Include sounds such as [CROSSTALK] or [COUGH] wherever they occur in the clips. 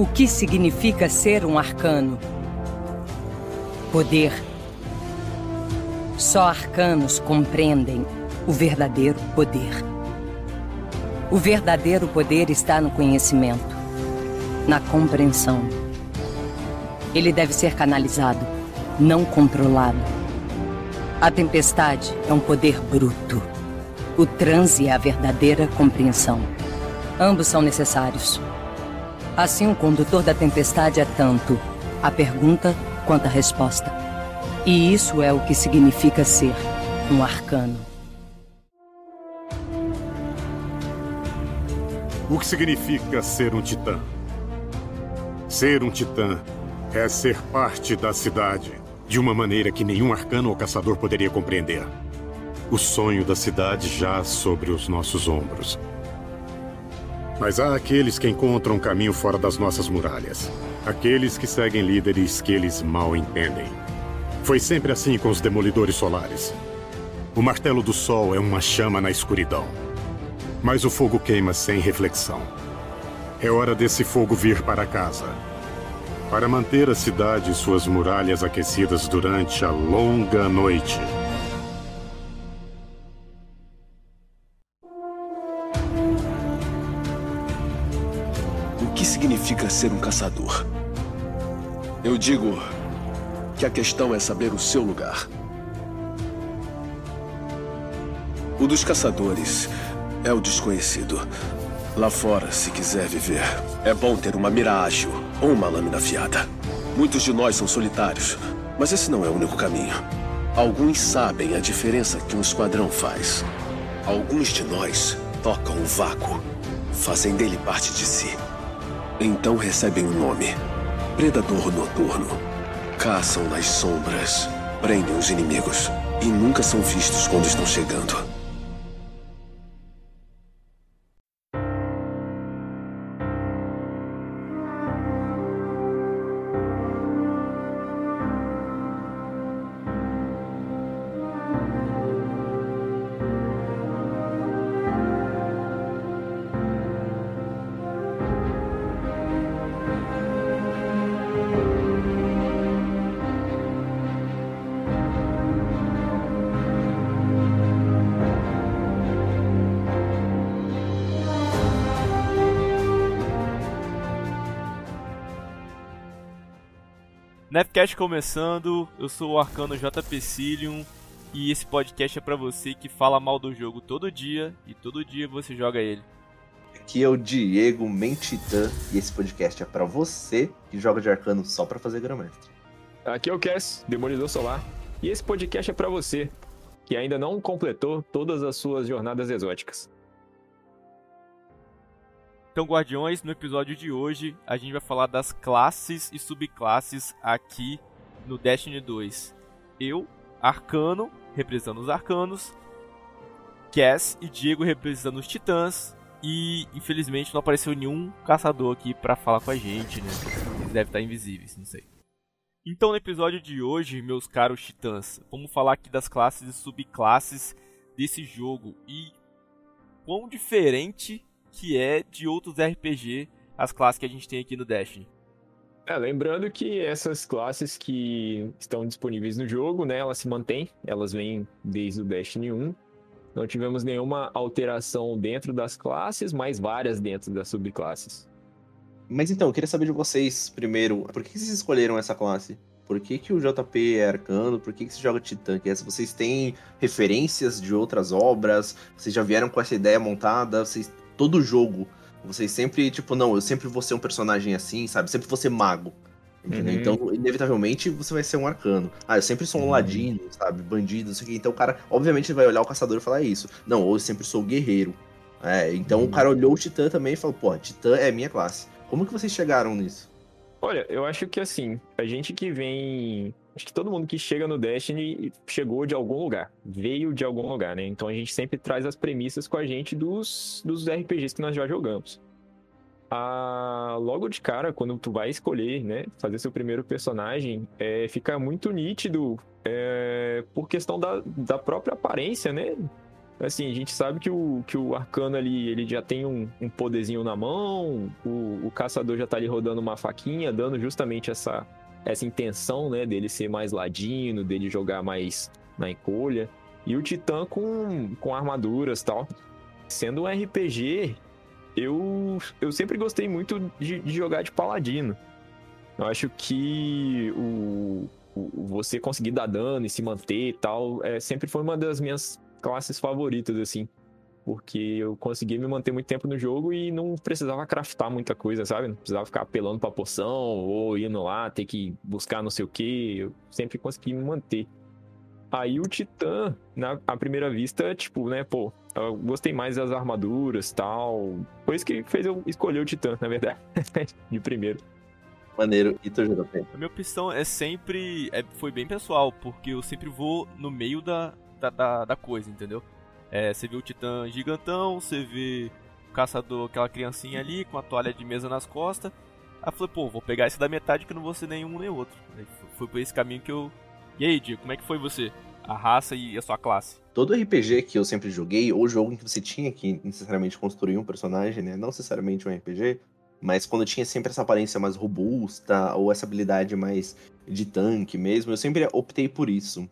O que significa ser um arcano? Poder. Só arcanos compreendem o verdadeiro poder. O verdadeiro poder está no conhecimento, na compreensão. Ele deve ser canalizado, não controlado. A tempestade é um poder bruto. O transe é a verdadeira compreensão. Ambos são necessários. Assim, o condutor da tempestade é tanto a pergunta quanto a resposta. E isso é o que significa ser um arcano. O que significa ser um titã? Ser um titã é ser parte da cidade de uma maneira que nenhum arcano ou caçador poderia compreender. O sonho da cidade já sobre os nossos ombros. Mas há aqueles que encontram caminho fora das nossas muralhas. Aqueles que seguem líderes que eles mal entendem. Foi sempre assim com os demolidores solares. O martelo do sol é uma chama na escuridão. Mas o fogo queima sem reflexão. É hora desse fogo vir para casa. Para manter a cidade e suas muralhas aquecidas durante a longa noite. Significa ser um caçador. Eu digo que a questão é saber o seu lugar. O dos caçadores é o desconhecido. Lá fora, se quiser viver, é bom ter uma mira ágil ou uma lâmina afiada. Muitos de nós são solitários, mas esse não é o único caminho. Alguns sabem a diferença que um esquadrão faz. Alguns de nós tocam o vácuo, fazem dele parte de si. Então recebem um nome: Predador Noturno. Caçam nas sombras, prendem os inimigos e nunca são vistos quando estão chegando. Nepcast começando, eu sou o Arcano JP Cilium e esse podcast é para você que fala mal do jogo todo dia e todo dia você joga ele. Aqui é o Diego Mentitã e esse podcast é para você que joga de Arcano só para fazer Grandmestre. Aqui é o Cass, Demolidor Solar, e esse podcast é para você que ainda não completou todas as suas jornadas exóticas. Então, Guardiões, no episódio de hoje a gente vai falar das classes e subclasses aqui no Destiny 2. Eu, Arcano, representando os Arcanos, Cass e Diego representando os Titãs. E infelizmente não apareceu nenhum caçador aqui para falar com a gente, né? Eles devem estar invisíveis, não sei. Então, no episódio de hoje, meus caros titãs, vamos falar aqui das classes e subclasses desse jogo e quão diferente que é de outros RPG, as classes que a gente tem aqui no Destiny. É, lembrando que essas classes que estão disponíveis no jogo, né, elas se mantêm, elas vêm desde o Destiny 1. Não tivemos nenhuma alteração dentro das classes, mas várias dentro das subclasses. Mas então, eu queria saber de vocês primeiro, por que vocês escolheram essa classe? Por que, que o JP é arcano? Por que, que você joga Titã? Que vocês têm referências de outras obras? Vocês já vieram com essa ideia montada? Vocês todo jogo, vocês sempre, tipo, não, eu sempre vou ser um personagem assim, sabe? Sempre vou ser mago. Entendeu? Uhum. Então, inevitavelmente, você vai ser um arcano. Ah, eu sempre sou um uhum. ladino, sabe? Bandido, não sei o quê. Então, o cara, obviamente, ele vai olhar o caçador e falar isso. Não, ou eu sempre sou guerreiro. É, então, uhum. o cara olhou o Titã também e falou, pô, Titã é minha classe. Como que vocês chegaram nisso? Olha, eu acho que assim, a gente que vem Acho que todo mundo que chega no Destiny chegou de algum lugar, veio de algum lugar, né? Então a gente sempre traz as premissas com a gente dos, dos RPGs que nós já jogamos. Ah, logo de cara, quando tu vai escolher, né, fazer seu primeiro personagem, é, fica muito nítido é, por questão da, da própria aparência, né? assim, a gente sabe que o, que o arcano ali, ele já tem um, um poderzinho na mão, o, o caçador já tá ali rodando uma faquinha, dando justamente essa, essa intenção, né, dele ser mais ladino, dele jogar mais na encolha. E o Titã com, com armaduras tal. Sendo um RPG, eu, eu sempre gostei muito de, de jogar de paladino. Eu acho que o, o, você conseguir dar dano e se manter e tal, é, sempre foi uma das minhas classes favoritas, assim. Porque eu consegui me manter muito tempo no jogo e não precisava craftar muita coisa, sabe? Não precisava ficar apelando pra poção ou indo lá, ter que buscar não sei o que. Eu sempre consegui me manter. Aí o Titã, na à primeira vista, tipo, né, pô, eu gostei mais das armaduras tal. Foi isso que fez eu escolher o Titã, na verdade, [LAUGHS] de primeiro. Maneiro. E tu, JP? A minha opção é sempre. É, foi bem pessoal, porque eu sempre vou no meio da, da, da, da coisa, entendeu? É, você vê o titã gigantão, você vê o caçador, aquela criancinha ali com a toalha de mesa nas costas. Aí eu falei, pô, vou pegar esse da metade que não vou ser nenhum nem outro. Aí foi por esse caminho que eu. E aí, Diego, como é que foi você? A raça e a sua classe? Todo RPG que eu sempre joguei, ou jogo em que você tinha que necessariamente construir um personagem, né? Não necessariamente um RPG, mas quando tinha sempre essa aparência mais robusta, ou essa habilidade mais de tanque mesmo, eu sempre optei por isso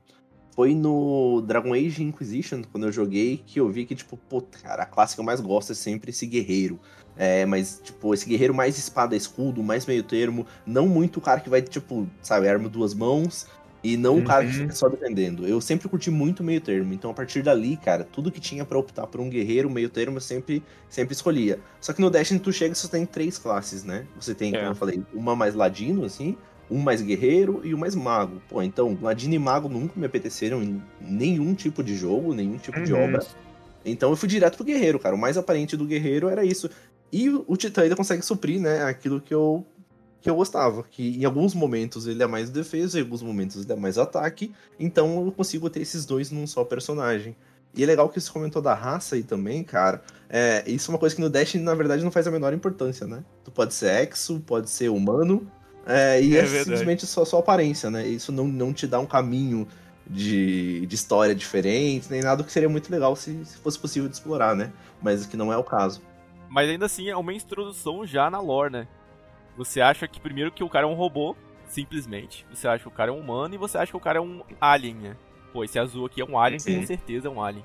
foi no Dragon Age Inquisition, quando eu joguei, que eu vi que, tipo, pô, cara, a classe que eu mais gosto é sempre esse guerreiro. É, mas, tipo, esse guerreiro mais espada, escudo, mais meio termo, não muito o cara que vai, tipo, sabe, arma duas mãos, e não uhum. o cara que uhum. fica só defendendo. Eu sempre curti muito meio termo, então a partir dali, cara, tudo que tinha para optar por um guerreiro, meio termo, eu sempre, sempre escolhia. Só que no Destiny tu chega e só tem três classes, né? Você tem, é. como eu falei, uma mais ladino, assim, um mais guerreiro e um mais mago. Pô, então, Ladino e Mago nunca me apeteceram em nenhum tipo de jogo, nenhum tipo uhum. de obra. Então eu fui direto pro guerreiro, cara. O mais aparente do guerreiro era isso. E o Titã ainda consegue suprir, né, aquilo que eu que eu gostava, que em alguns momentos ele é mais defesa, em alguns momentos ele é mais ataque, então eu consigo ter esses dois num só personagem. E é legal que você comentou da raça aí também, cara. É, isso é uma coisa que no Destiny, na verdade, não faz a menor importância, né? Tu pode ser exo, pode ser humano, é, e é, é simplesmente só sua aparência, né? Isso não, não te dá um caminho de, de história diferente, nem nada que seria muito legal se, se fosse possível de explorar, né? Mas que não é o caso. Mas ainda assim é uma introdução já na lore, né? Você acha que primeiro que o cara é um robô, simplesmente. Você acha que o cara é um humano e você acha que o cara é um alien, né? Pô, esse azul aqui é um alien, Sim. com certeza é um alien.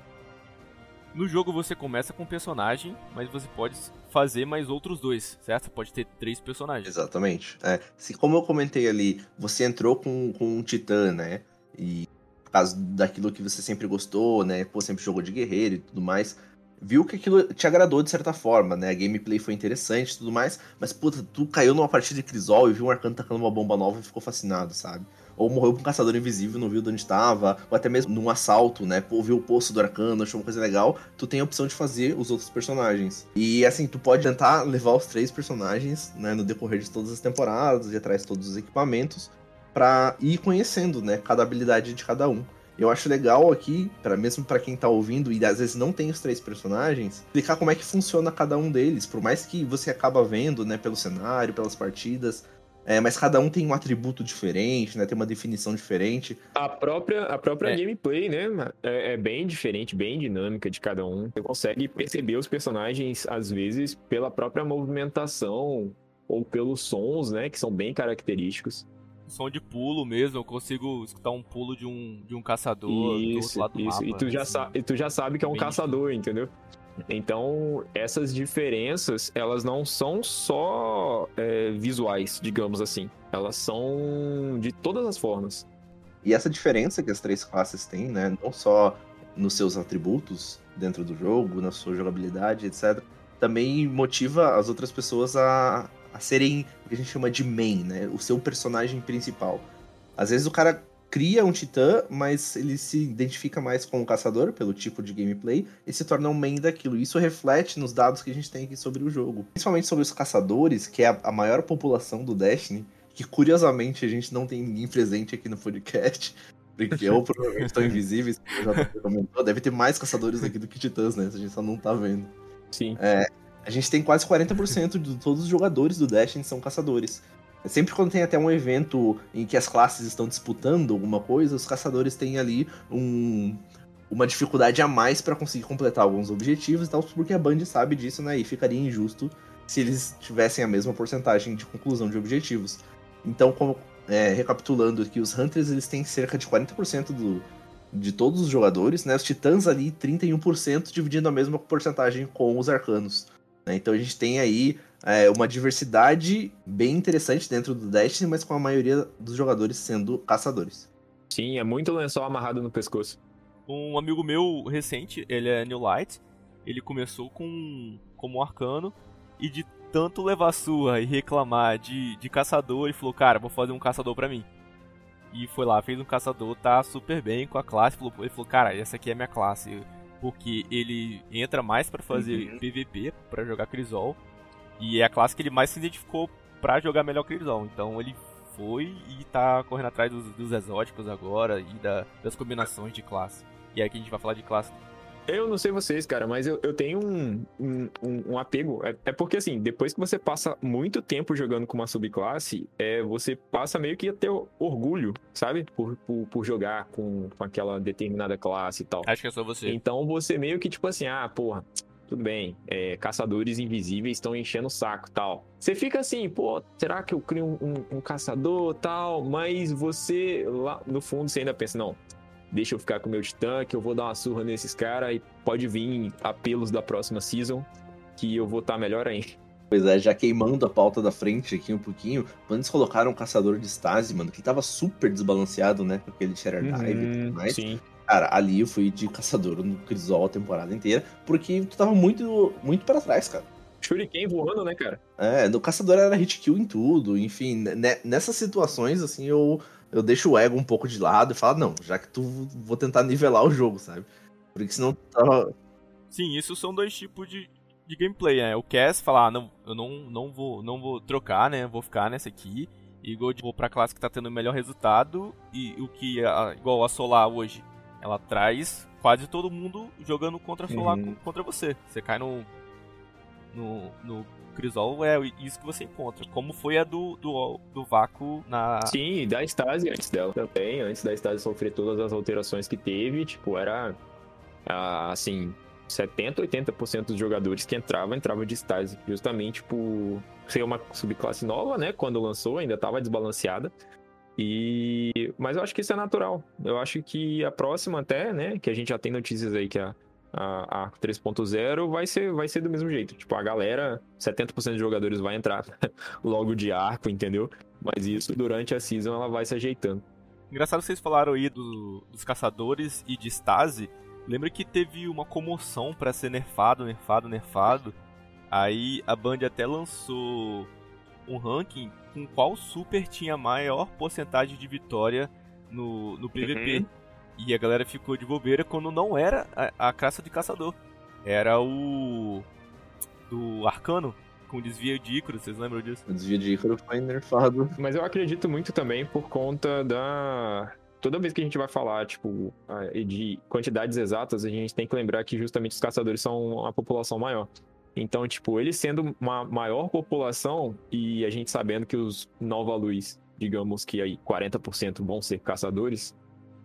No jogo você começa com um personagem, mas você pode fazer mais outros dois, certo? Pode ter três personagens. Exatamente. É, se, como eu comentei ali, você entrou com, com um titã, né? E por causa daquilo que você sempre gostou, né? Pô, sempre jogou de guerreiro e tudo mais. Viu que aquilo te agradou de certa forma, né? A gameplay foi interessante e tudo mais. Mas, puta, tu caiu numa partida de Crisol e viu um arcano tacando uma bomba nova e ficou fascinado, sabe? Ou morreu com um caçador invisível, não viu de onde estava, ou até mesmo num assalto, né? Pô, viu o poço do arcano, achou uma coisa legal, tu tem a opção de fazer os outros personagens. E assim, tu pode tentar levar os três personagens, né, no decorrer de todas as temporadas, e atrás de todos os equipamentos, para ir conhecendo, né, cada habilidade de cada um. Eu acho legal aqui, para mesmo para quem tá ouvindo e às vezes não tem os três personagens, explicar como é que funciona cada um deles, por mais que você acaba vendo, né, pelo cenário, pelas partidas, é, mas cada um tem um atributo diferente, né? Tem uma definição diferente. A própria, a própria é. gameplay, né? É, é, bem diferente, bem dinâmica de cada um. Você consegue perceber os personagens, às vezes, pela própria movimentação ou pelos sons, né? Que são bem característicos. Som de pulo mesmo, eu consigo escutar um pulo de um, de um caçador isso, do outro lado do isso. mapa. E tu, já assim, e tu já sabe que é um caçador, entendeu? Então, essas diferenças, elas não são só é, visuais, digamos assim. Elas são de todas as formas. E essa diferença que as três classes têm, né? Não só nos seus atributos dentro do jogo, na sua jogabilidade, etc. Também motiva as outras pessoas a, a serem o que a gente chama de main, né? O seu personagem principal. Às vezes o cara cria um titã, mas ele se identifica mais com o caçador pelo tipo de gameplay e se torna um main daquilo. Isso reflete nos dados que a gente tem aqui sobre o jogo. Principalmente sobre os caçadores, que é a, a maior população do Destiny, que curiosamente a gente não tem ninguém presente aqui no podcast. Porque ou provavelmente estão invisíveis, como já comentou. Deve ter mais caçadores aqui do que titãs, né? A gente só não tá vendo. Sim. É, a gente tem quase 40% de todos os jogadores do Destiny são caçadores. Sempre quando tem até um evento em que as classes estão disputando alguma coisa, os caçadores têm ali um, uma dificuldade a mais para conseguir completar alguns objetivos e tal, porque a Band sabe disso, né? E ficaria injusto se eles tivessem a mesma porcentagem de conclusão de objetivos. Então, como, é, recapitulando aqui, os Hunters eles têm cerca de 40% do, de todos os jogadores, né? Os Titãs ali 31%, dividindo a mesma porcentagem com os Arcanos. Né? Então a gente tem aí é, uma diversidade bem interessante dentro do Destiny, mas com a maioria dos jogadores sendo caçadores. Sim, é muito lençol amarrado no pescoço. Um amigo meu recente, ele é New Light, ele começou com como arcano e de tanto levar sua e reclamar de, de caçador, ele falou, cara, vou fazer um caçador pra mim. E foi lá, fez um caçador, tá super bem com a classe. Ele falou, cara, essa aqui é minha classe. Porque ele entra mais para fazer uhum. PVP, para jogar Crisol. E é a classe que ele mais se identificou para jogar melhor Crisol. Então ele foi e tá correndo atrás dos, dos exóticos agora e da, das combinações de classe. E é que a gente vai falar de classe eu não sei vocês, cara, mas eu, eu tenho um, um, um apego. É, é, porque, assim, depois que você passa muito tempo jogando com uma subclasse, é, você passa meio que a ter orgulho, sabe? Por, por, por jogar com, com aquela determinada classe e tal. Acho que é só você. Então você meio que, tipo assim, ah, porra, tudo bem, é, caçadores invisíveis estão enchendo o saco tal. Você fica assim, pô, será que eu crio um, um, um caçador tal? Mas você, lá no fundo, você ainda pensa, não, deixa eu ficar com o meu titã, que eu vou dar uma surra nesses caras e pode vir apelos da próxima season, que eu vou estar tá melhor ainda. Pois é, já queimando a pauta da frente aqui um pouquinho, quando eles colocaram um caçador de Stasi, mano, que tava super desbalanceado, né, com aquele Shatter Dive uhum, e tudo mais. Sim. Cara, ali eu fui de caçador no Crisol a temporada inteira, porque tu tava muito, muito para trás, cara. Shuriken voando, né, cara? É, no caçador era hit kill em tudo, enfim, né, nessas situações, assim, eu eu deixo o ego um pouco de lado e falo, não, já que tu vou tentar nivelar o jogo, sabe? Porque senão tava. Sim, isso são dois tipos de, de gameplay, né? O Cass falar, ah, não, eu não, não, vou, não vou trocar, né? Vou ficar nessa aqui. E vou pra classe que tá tendo o melhor resultado. E o que, igual a Solar hoje, ela traz quase todo mundo jogando contra a Solar uhum. contra você. Você cai no, no, no Crisol é isso que você encontra. Como foi a do, do, do Vácuo na. Sim, da Stasi antes dela também. Antes da Stasi sofrer todas as alterações que teve, tipo, era. Assim, 70, 80% dos jogadores que entravam, entravam de Stasi. Justamente por ser uma subclasse nova, né? Quando lançou, ainda estava desbalanceada. E mas eu acho que isso é natural. Eu acho que a próxima até, né, que a gente já tem notícias aí que a a, a 3.0 vai ser, vai ser do mesmo jeito. Tipo, a galera, 70% de jogadores vai entrar [LAUGHS] logo de arco, entendeu? Mas isso durante a season ela vai se ajeitando. Engraçado vocês falaram aí do, dos caçadores e de Stasi. Lembra que teve uma comoção para ser nerfado, nerfado, nerfado. Aí a Band até lançou um ranking com qual super tinha maior porcentagem de vitória no, no PVP. Uhum. E a galera ficou de bobeira quando não era a, a caça de caçador. Era o. do Arcano, com desvio de Ícaro, vocês lembram disso? O desvio de Ícaro foi nerfado. Mas eu acredito muito também por conta da. Toda vez que a gente vai falar, tipo, de quantidades exatas, a gente tem que lembrar que justamente os caçadores são uma população maior. Então, tipo, eles sendo uma maior população e a gente sabendo que os Nova Luz, digamos que aí 40% vão ser caçadores,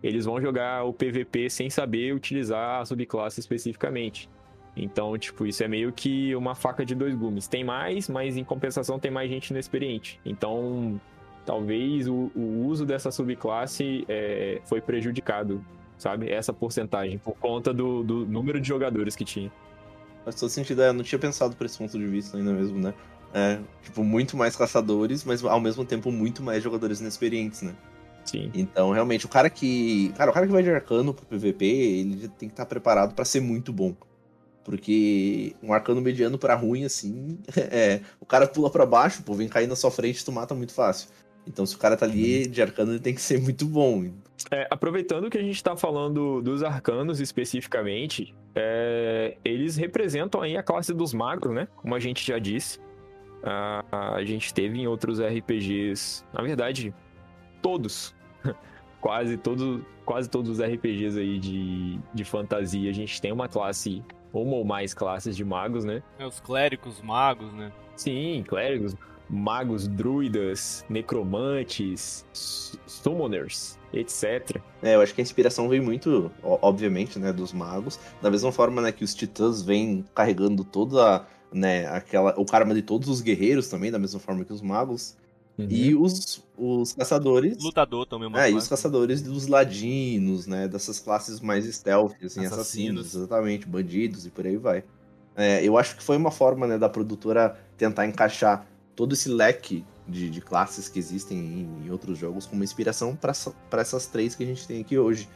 eles vão jogar o PVP sem saber utilizar a subclasse especificamente. Então, tipo, isso é meio que uma faca de dois gumes. Tem mais, mas em compensação tem mais gente inexperiente. Então, talvez o, o uso dessa subclasse é, foi prejudicado, sabe? Essa porcentagem, por conta do, do número de jogadores que tinha. Faz todo sentido, é, eu não tinha pensado por esse ponto de vista ainda mesmo, né? É, tipo, muito mais caçadores, mas ao mesmo tempo muito mais jogadores inexperientes, né? Sim. Então, realmente, o cara que. Cara, o cara que vai de arcano pro PVP, ele tem que estar preparado para ser muito bom. Porque um arcano mediano para ruim, assim, [LAUGHS] é. O cara pula para baixo, pô, vem cair na sua frente tu mata muito fácil. Então, se o cara tá ali uhum. de arcano, ele tem que ser muito bom. É, aproveitando que a gente tá falando dos arcanos especificamente, é, eles representam aí a classe dos magos, né? Como a gente já disse. A, a gente teve em outros RPGs, na verdade, todos, [LAUGHS] quase todos, quase todos os RPGs aí de, de fantasia, a gente tem uma classe, uma ou mais classes de magos, né? É, os clérigos magos, né? Sim, clérigos. magos, druidas, necromantes, summoners, etc. É, eu acho que a inspiração vem muito, obviamente, né, dos magos, da mesma forma, né, que os titãs vêm carregando toda, né, aquela, o karma de todos os guerreiros também, da mesma forma que os magos. Uhum. E os, os caçadores. Lutador também, É, e os caçadores dos ladinos, né? Dessas classes mais stealth, assim, assassinos, assassinos exatamente, bandidos e por aí vai. É, eu acho que foi uma forma né, da produtora tentar encaixar todo esse leque de, de classes que existem em, em, outros jogos como inspiração para essas três que a gente tem aqui hoje.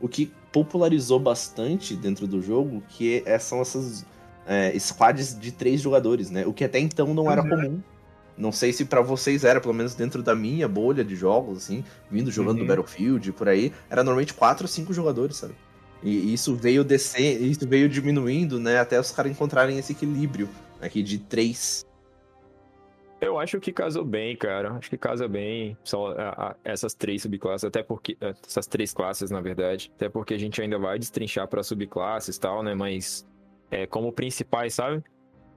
O que popularizou bastante dentro do jogo que é, são essas é, squads de três jogadores, né? O que até então não era uhum. comum. Não sei se para vocês era, pelo menos dentro da minha bolha de jogos, assim, vindo jogando uhum. no Battlefield por aí, era normalmente quatro ou cinco jogadores, sabe? E isso veio descer, isso veio diminuindo, né, até os caras encontrarem esse equilíbrio aqui de três. Eu acho que casou bem, cara. Acho que casa bem só a, a, essas três subclasses, até porque é, essas três classes, na verdade, até porque a gente ainda vai destrinchar para subclasses e tal, né? Mas é, como principais, sabe?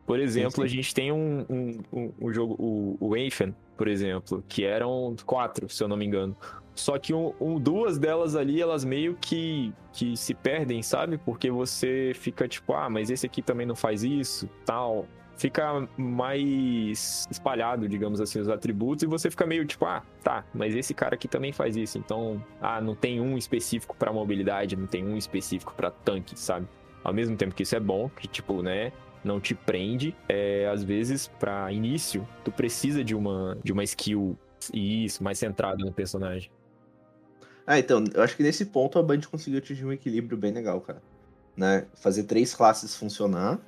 Por exemplo, sim, sim. a gente tem um, um, um, um jogo, o, o Afen, por exemplo, que eram quatro, se eu não me engano. Só que um, duas delas ali, elas meio que, que se perdem, sabe? Porque você fica tipo, ah, mas esse aqui também não faz isso, tal. Fica mais espalhado, digamos assim, os atributos, e você fica meio tipo, ah, tá, mas esse cara aqui também faz isso. Então, ah, não tem um específico para mobilidade, não tem um específico para tanque, sabe? Ao mesmo tempo que isso é bom, que tipo, né, não te prende, é, às vezes, para início, tu precisa de uma, de uma skill isso, mais centrada no personagem. Ah, então, eu acho que nesse ponto a Band conseguiu atingir um equilíbrio bem legal, cara. Né? Fazer três classes funcionar,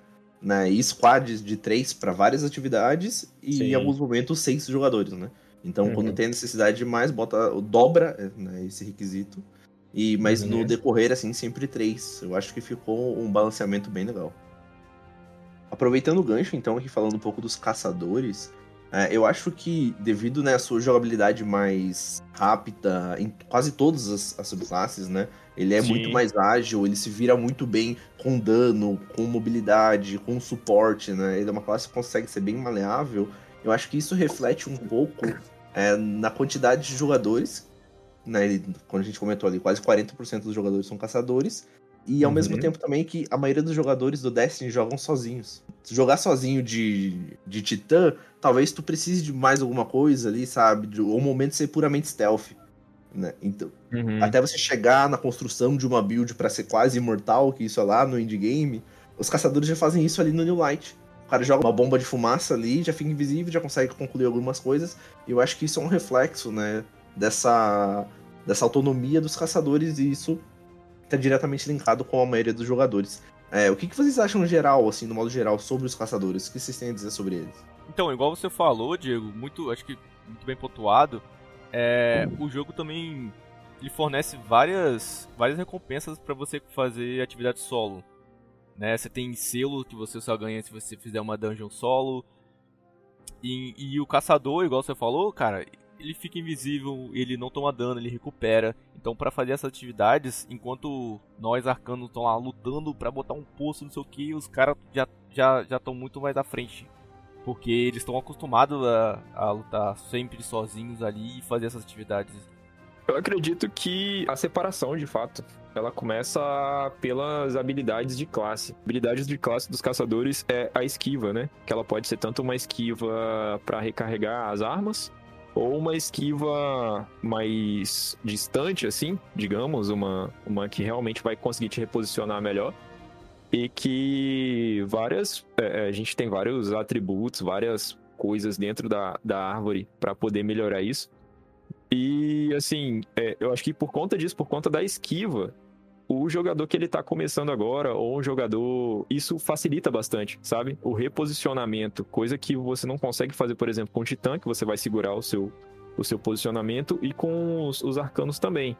né? E squads de três para várias atividades e Sim. em alguns momentos seis jogadores, né? Então, uhum. quando tem necessidade de mais, bota, dobra né, esse requisito. E, mas uhum. no decorrer, assim, sempre três. Eu acho que ficou um balanceamento bem legal. Aproveitando o gancho, então, aqui falando um pouco dos caçadores, é, eu acho que, devido né, à sua jogabilidade mais rápida em quase todas as, as subclasses, né? Ele é Sim. muito mais ágil, ele se vira muito bem com dano, com mobilidade, com suporte, né? Ele é uma classe que consegue ser bem maleável. Eu acho que isso reflete um pouco é, na quantidade de jogadores. Né? Ele, quando a gente comentou ali, quase 40% dos jogadores são caçadores. E ao uhum. mesmo tempo também que a maioria dos jogadores do Destiny jogam sozinhos. Jogar sozinho de, de Titã, talvez tu precise de mais alguma coisa ali, sabe? De, ou um momento ser puramente stealth. Né? Então, uhum. até você chegar na construção de uma build para ser quase imortal, que isso é lá no indie game, os caçadores já fazem isso ali no New Light. O cara joga uma bomba de fumaça ali, já fica invisível, já consegue concluir algumas coisas. E eu acho que isso é um reflexo, né, dessa, dessa autonomia dos caçadores e isso está diretamente linkado com a maioria dos jogadores. É, o que, que vocês acham no geral, assim, no modo geral, sobre os caçadores? O que vocês têm a dizer sobre eles? Então, igual você falou, Diego, muito, acho que muito bem pontuado, é, o jogo também ele fornece várias, várias recompensas para você fazer atividade solo. Né? Você tem selo que você só ganha se você fizer uma dungeon solo. E, e o caçador, igual você falou, cara, ele fica invisível, ele não toma dano, ele recupera. Então, para fazer essas atividades, enquanto nós arcanos estão lá lutando para botar um poço, não sei o que, os caras já já já estão muito mais à frente, porque eles estão acostumados a, a lutar sempre sozinhos ali e fazer essas atividades. Eu acredito que a separação, de fato, ela começa pelas habilidades de classe. Habilidades de classe dos caçadores é a esquiva, né? Que ela pode ser tanto uma esquiva para recarregar as armas, ou uma esquiva mais distante, assim, digamos, uma, uma que realmente vai conseguir te reposicionar melhor. E que várias. É, é a gente tem vários atributos, várias coisas dentro da, da árvore para poder melhorar isso. E assim, é, eu acho que por conta disso, por conta da esquiva, o jogador que ele tá começando agora, ou um jogador. Isso facilita bastante, sabe? O reposicionamento, coisa que você não consegue fazer, por exemplo, com o Titã, que você vai segurar o seu, o seu posicionamento, e com os, os arcanos também.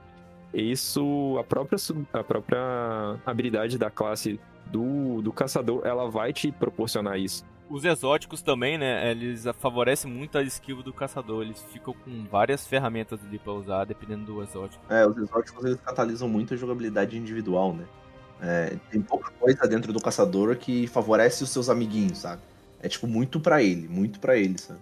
Isso, a própria, a própria habilidade da classe do, do caçador, ela vai te proporcionar isso. Os exóticos também, né? Eles favorecem muito a skill do caçador. Eles ficam com várias ferramentas ali pra usar, dependendo do exótico. É, os exóticos eles catalisam muito a jogabilidade individual, né? É, tem pouca coisa dentro do caçador que favorece os seus amiguinhos, sabe? É tipo muito para ele, muito para ele, sabe?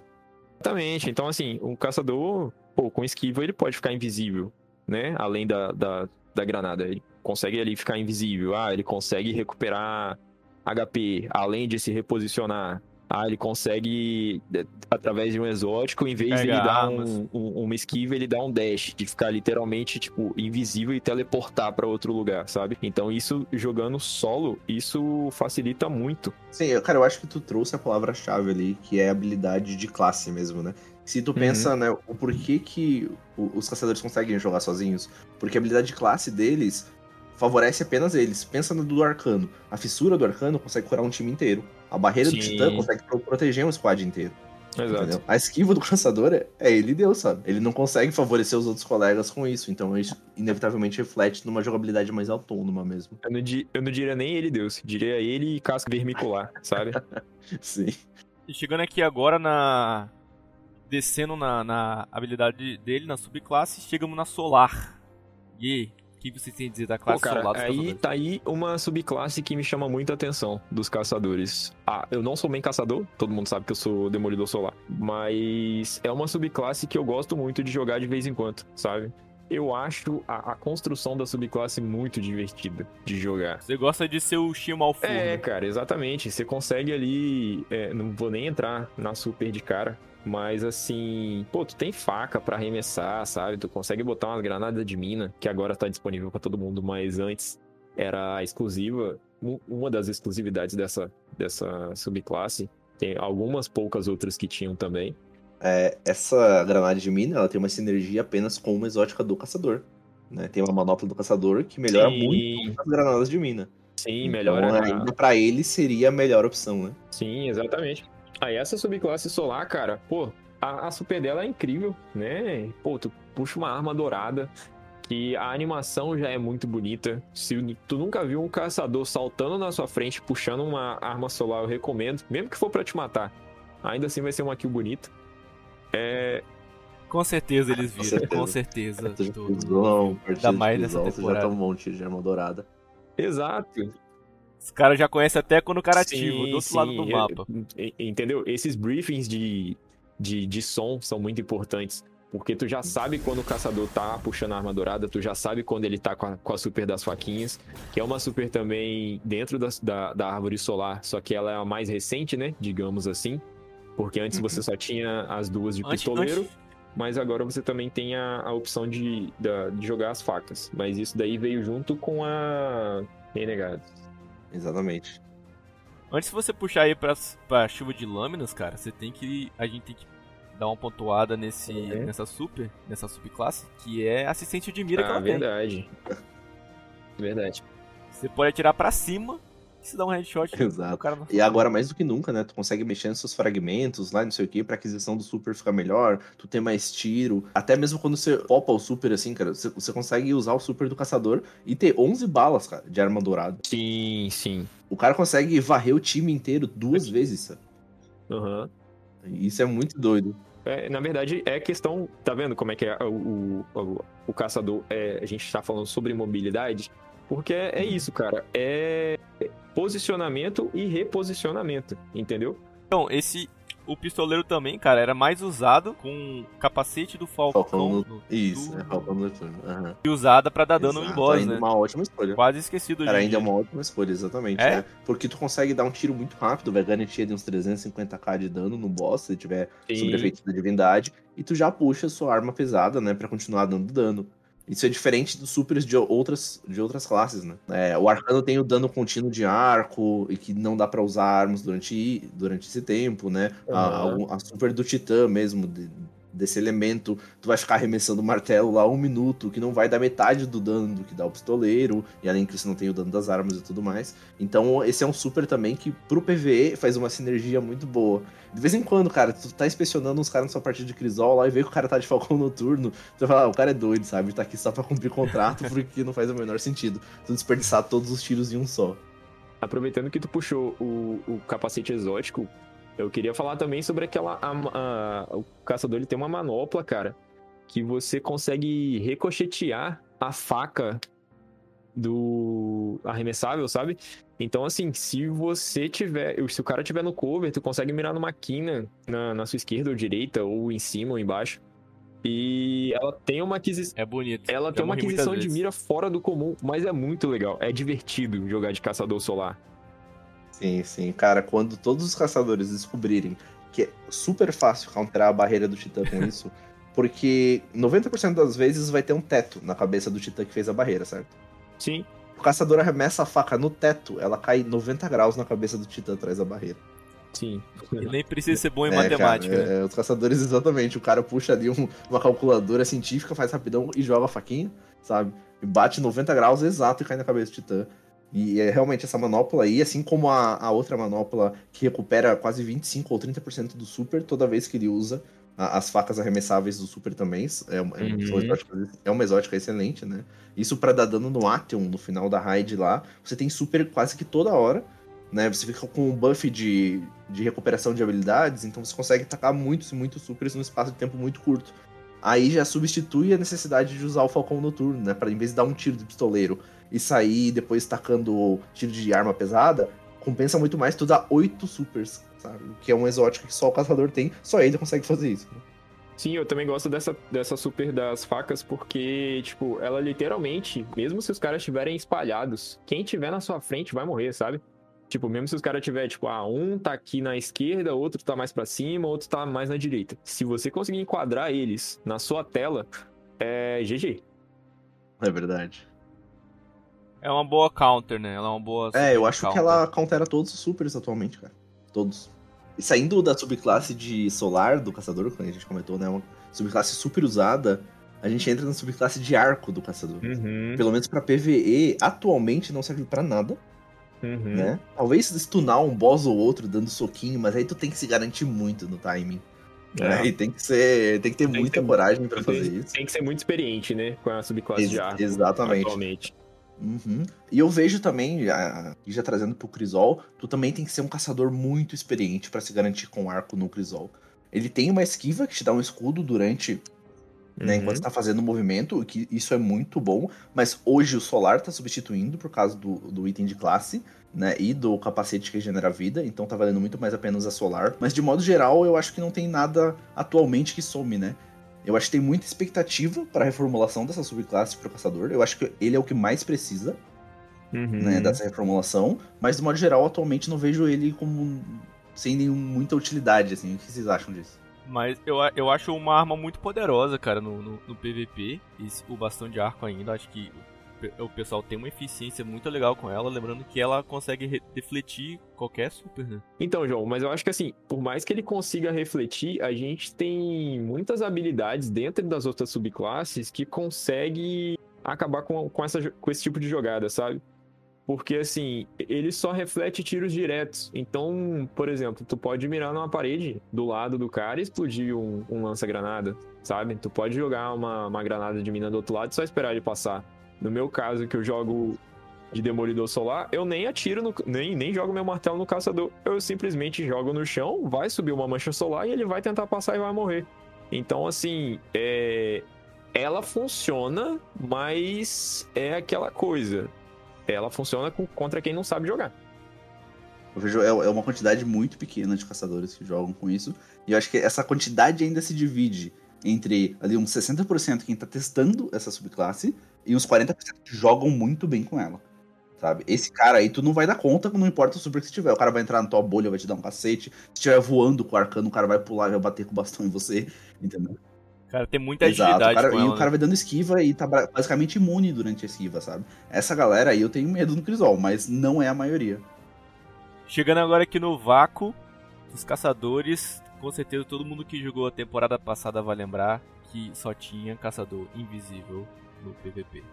Exatamente. Então, assim, um caçador, pô, com esquiva ele pode ficar invisível, né? Além da, da, da granada. Ele consegue ali ficar invisível. Ah, ele consegue recuperar HP, além de se reposicionar. Ah, ele consegue, é, através de um exótico, em vez de ele dar um, um, uma esquiva, ele dá um dash, de ficar literalmente, tipo, invisível e teleportar para outro lugar, sabe? Então, isso, jogando solo, isso facilita muito. Sim, cara, eu acho que tu trouxe a palavra-chave ali, que é habilidade de classe mesmo, né? Se tu pensa, uhum. né, o porquê que os caçadores conseguem jogar sozinhos, porque a habilidade de classe deles favorece apenas eles. Pensa no do arcano. A fissura do arcano consegue curar um time inteiro. A barreira Sim. do titã consegue proteger um squad inteiro. Exato. Entendeu? A esquiva do [LAUGHS] caçador é, é ele Deus, sabe? Ele não consegue favorecer os outros colegas com isso. Então isso inevitavelmente reflete numa jogabilidade mais autônoma mesmo. Eu não, di eu não diria nem ele Deus. Diria ele e casca vermicular, sabe? [LAUGHS] Sim. E chegando aqui agora na. Descendo na, na habilidade dele, na subclasse, chegamos na Solar. E que você tem a dizer da classe Pô, cara, solar dos aí caçadores? tá aí uma subclasse que me chama muita atenção dos caçadores. Ah, eu não sou bem caçador, todo mundo sabe que eu sou demolidor solar, mas é uma subclasse que eu gosto muito de jogar de vez em quando, sabe? eu acho a, a, construção da subclasse muito divertida de jogar. Você gosta de ser o Shimalfu, É, né? cara, exatamente. Você consegue ali. É, não vou nem entrar na super de cara. Mas assim, pô, tu tem faca para arremessar, sabe? Tu consegue botar umas granadas de mina, que agora tá disponível para todo mundo, mas antes era exclusiva. Uma das exclusividades dessa, dessa subclasse. Tem algumas poucas outras que tinham também. É, essa granada de mina, ela tem uma sinergia apenas com uma exótica do caçador. Né? Tem uma manopla do caçador que melhora Sim. muito as granadas de mina. Sim, melhora. Então, ainda pra ele seria a melhor opção, né? Sim, exatamente. Aí essa subclasse solar, cara, pô, a, a, super dela é incrível, né? Pô, tu puxa uma arma dourada, que a animação já é muito bonita. Se tu nunca viu um caçador saltando na sua frente, puxando uma arma solar, eu recomendo, mesmo que for para te matar. Ainda assim vai ser uma kill bonita. É... Com certeza eles viram, com certeza. Com certeza. Fusão, da mais dessa temporada. Já tá um monte de arma dourada. Exato. Os caras já conhecem até quando o cara ativa, do outro sim. lado do mapa. Entendeu? Esses briefings de, de, de som são muito importantes. Porque tu já sabe quando o caçador tá puxando a arma dourada, tu já sabe quando ele tá com a, com a super das faquinhas, que é uma super também dentro da, da, da, árvore solar, só que ela é a mais recente, né? Digamos assim. Porque antes uhum. você só tinha as duas de pistoleiro, antes, mas agora você também tem a, a opção de, de, de jogar as facas. Mas isso daí veio junto com a Renegade. Exatamente. Antes de você puxar aí pra, pra chuva de lâminas, cara, você tem que. A gente tem que dar uma pontuada nesse, uhum. nessa super, nessa subclasse, que é assistente de mira ah, que ela verdade. tem. Verdade. Você pode atirar para cima se dá um headshot. Exato. Cara não... E agora, mais do que nunca, né? Tu consegue mexer nos seus fragmentos lá, não sei o que, pra aquisição do super ficar melhor, tu tem mais tiro. Até mesmo quando você popa o super, assim, cara, você, você consegue usar o super do caçador e ter 11 balas, cara, de arma dourada. Sim, sim. O cara consegue varrer o time inteiro duas vezes, sabe? Aham. Uhum. Isso é muito doido. É, na verdade, é questão. Tá vendo como é que é o, o, o caçador? É, a gente tá falando sobre mobilidade. Porque é, é isso, cara. É posicionamento e reposicionamento, entendeu? Então, esse o pistoleiro também, cara, era mais usado com capacete do Falcão. Falcão no... Isso, do... é Falcão Noturno. Uhum. E usada para dar dano Exato, em boss, né? uma ótima escolha. Quase esquecido Cara, ainda é uma ótima escolha, exatamente. É? Né? Porque tu consegue dar um tiro muito rápido, vai garantir uns 350k de dano no boss, se tiver sobre efeito da divindade, e tu já puxa sua arma pesada, né, para continuar dando dano. Isso é diferente dos supers de outras, de outras classes, né? É, o arcano tem o dano contínuo de arco e que não dá para usar armas durante, durante esse tempo, né? Uhum. A, a, super do titã mesmo, de, desse elemento, tu vai ficar arremessando o martelo lá um minuto, que não vai dar metade do dano do que dá o pistoleiro, e além que você não tem o dano das armas e tudo mais. Então, esse é um super também que pro PVE faz uma sinergia muito boa. De vez em quando, cara, tu tá inspecionando uns caras na sua partida de Crisol lá e vê que o cara tá de Falcão Noturno, tu vai falar, ah, o cara é doido, sabe? Tá aqui só pra cumprir contrato, porque não faz o menor sentido tu desperdiçar todos os tiros em um só. Aproveitando que tu puxou o, o capacete exótico, eu queria falar também sobre aquela. A, a, o caçador ele tem uma manopla, cara, que você consegue ricochetear a faca do arremessável, sabe? Então, assim, se você tiver. Se o cara tiver no cover, tu consegue mirar numa quina na, na sua esquerda ou direita, ou em cima ou embaixo. E ela tem uma aquisição. É bonito. Ela Já tem uma aquisição de vezes. mira fora do comum, mas é muito legal. É divertido jogar de caçador solar. Sim, sim. Cara, quando todos os caçadores descobrirem que é super fácil counterar a barreira do Titã com isso, [LAUGHS] porque 90% das vezes vai ter um teto na cabeça do Titã que fez a barreira, certo? Sim. O caçador arremessa a faca no teto, ela cai 90 graus na cabeça do Titã atrás da barreira. Sim. E nem precisa ser bom em É, matemática, cara, né? é, é, os caçadores, [LAUGHS] exatamente. O cara puxa ali um- uma calculadora científica, faz rapidão e joga a faquinha, sabe? E bate 90 graus exato e cai na cabeça do Titã. E é realmente essa manopla aí, assim como a, a outra manopla que recupera quase 25 ou 30% do super toda vez que ele usa a- as facas arremessáveis do super também. É, uma- é, Uhum. são exóticas- é uma exótica excelente, né? Isso pra dar dano no Atheon no final da raid lá. Você tem super quase que toda hora. Né, você fica com um buff de, de recuperação de habilidades, então você consegue tacar muitos e muitos supers num espaço de tempo muito curto. Aí já substitui a necessidade de usar o Falcão Noturno, né? Pra em vez de dar um tiro de pistoleiro e sair depois tacando tiro de arma pesada, compensa muito mais tu dar oito supers, sabe? Que é um exótico que só o caçador tem, só ele consegue fazer isso. né? Sim, eu também gosto dessa, dessa super das facas, porque, tipo, ela literalmente, mesmo se os caras estiverem espalhados, quem tiver na sua frente vai morrer, sabe? Tipo, mesmo se os caras tiver, tipo, ah, um tá aqui na esquerda, outro tá mais pra cima, outro tá mais na direita. Se você conseguir enquadrar eles na sua tela, é GG. É verdade. É uma boa counter, né? Ela é uma boa. É, eu acho que counter. ela countera todos os supers atualmente, cara. Todos. E saindo da subclasse de solar do caçador, como a gente comentou, né? Uma subclasse super usada, a gente entra na subclasse de arco do caçador. Uhum, Pelo menos pra PVE, atualmente não serve pra nada, uhum. né? Talvez stunar um boss ou outro dando soquinho, mas aí tu tem que se garantir muito no timing. né? É. E tem que ser. Tem que ter que muita ter- coragem pra Tem- fazer isso. Tem que ser muito experiente, né? Com a subclasse Ex- de arco. exatamente. Atualmente. Uhum. E eu vejo também, já, trazendo pro Crisol, tu também tem que ser um caçador muito experiente pra se garantir com arco no Crisol. Ele tem uma esquiva que te dá um escudo durante, né, Uhum. enquanto você tá fazendo o movimento, que isso é muito bom, mas hoje o Solar tá substituindo por causa do, do item de classe, né, e do capacete que regenera vida, então tá valendo muito mais a pena usar Solar. Mas de modo geral, eu acho que não tem nada atualmente que some, né? Eu acho que tem muita expectativa para a reformulação dessa subclasse pro caçador. Eu acho que ele é o que mais precisa, Uhum. né, dessa reformulação. Mas, de modo geral, atualmente não vejo ele como sem nenhum, muita utilidade, assim. O que vocês acham disso? Mas eu, eu acho uma arma muito poderosa, cara, no, no, no PVP. Esse- o bastão de arco ainda. Acho que o, pe- o pessoal tem uma eficiência muito legal com ela. Lembrando que ela consegue re- defletir qualquer super, né? Então, João, mas eu acho que assim, por mais que ele consiga refletir, a gente tem muitas habilidades dentro das outras subclasses que consegue acabar com, com, essa, com esse tipo de jogada, sabe? Porque assim, ele só reflete tiros diretos. Então, por exemplo, tu pode mirar numa parede do lado do cara e explodir um, um lança-granada, sabe? Tu pode jogar uma, uma granada de mina do outro lado e só esperar ele passar. No meu caso, que eu jogo de Demolidor Solar, eu nem atiro, no, nem, nem jogo meu martelo no caçador. Eu simplesmente jogo no chão, vai subir uma mancha solar e ele vai tentar passar e vai morrer. Então, assim, é... ela funciona, mas é aquela coisa. Ela funciona contra quem não sabe jogar. Eu vejo é, é uma quantidade muito pequena de caçadores que jogam com isso. E eu acho que essa quantidade ainda se divide entre ali uns 60% quem tá testando essa subclasse e uns 40% que jogam muito bem com ela. Sabe? Esse cara aí, tu não vai dar conta, não importa o super que você tiver. O cara vai entrar na tua bolha, vai te dar um cacete. Se estiver voando com o arcano, o cara vai pular e vai bater com o bastão em você. Entendeu? Cara, tem muita Exato. O agilidade cara- e ela. o cara né? vai dando esquiva e tá ba- basicamente imune durante a esquiva, sabe? Essa galera aí eu tenho medo no Crisol, mas não é a maioria. Chegando agora aqui no vácuo dos caçadores, com certeza todo mundo que jogou a temporada passada vai lembrar que só tinha caçador invisível no PVP.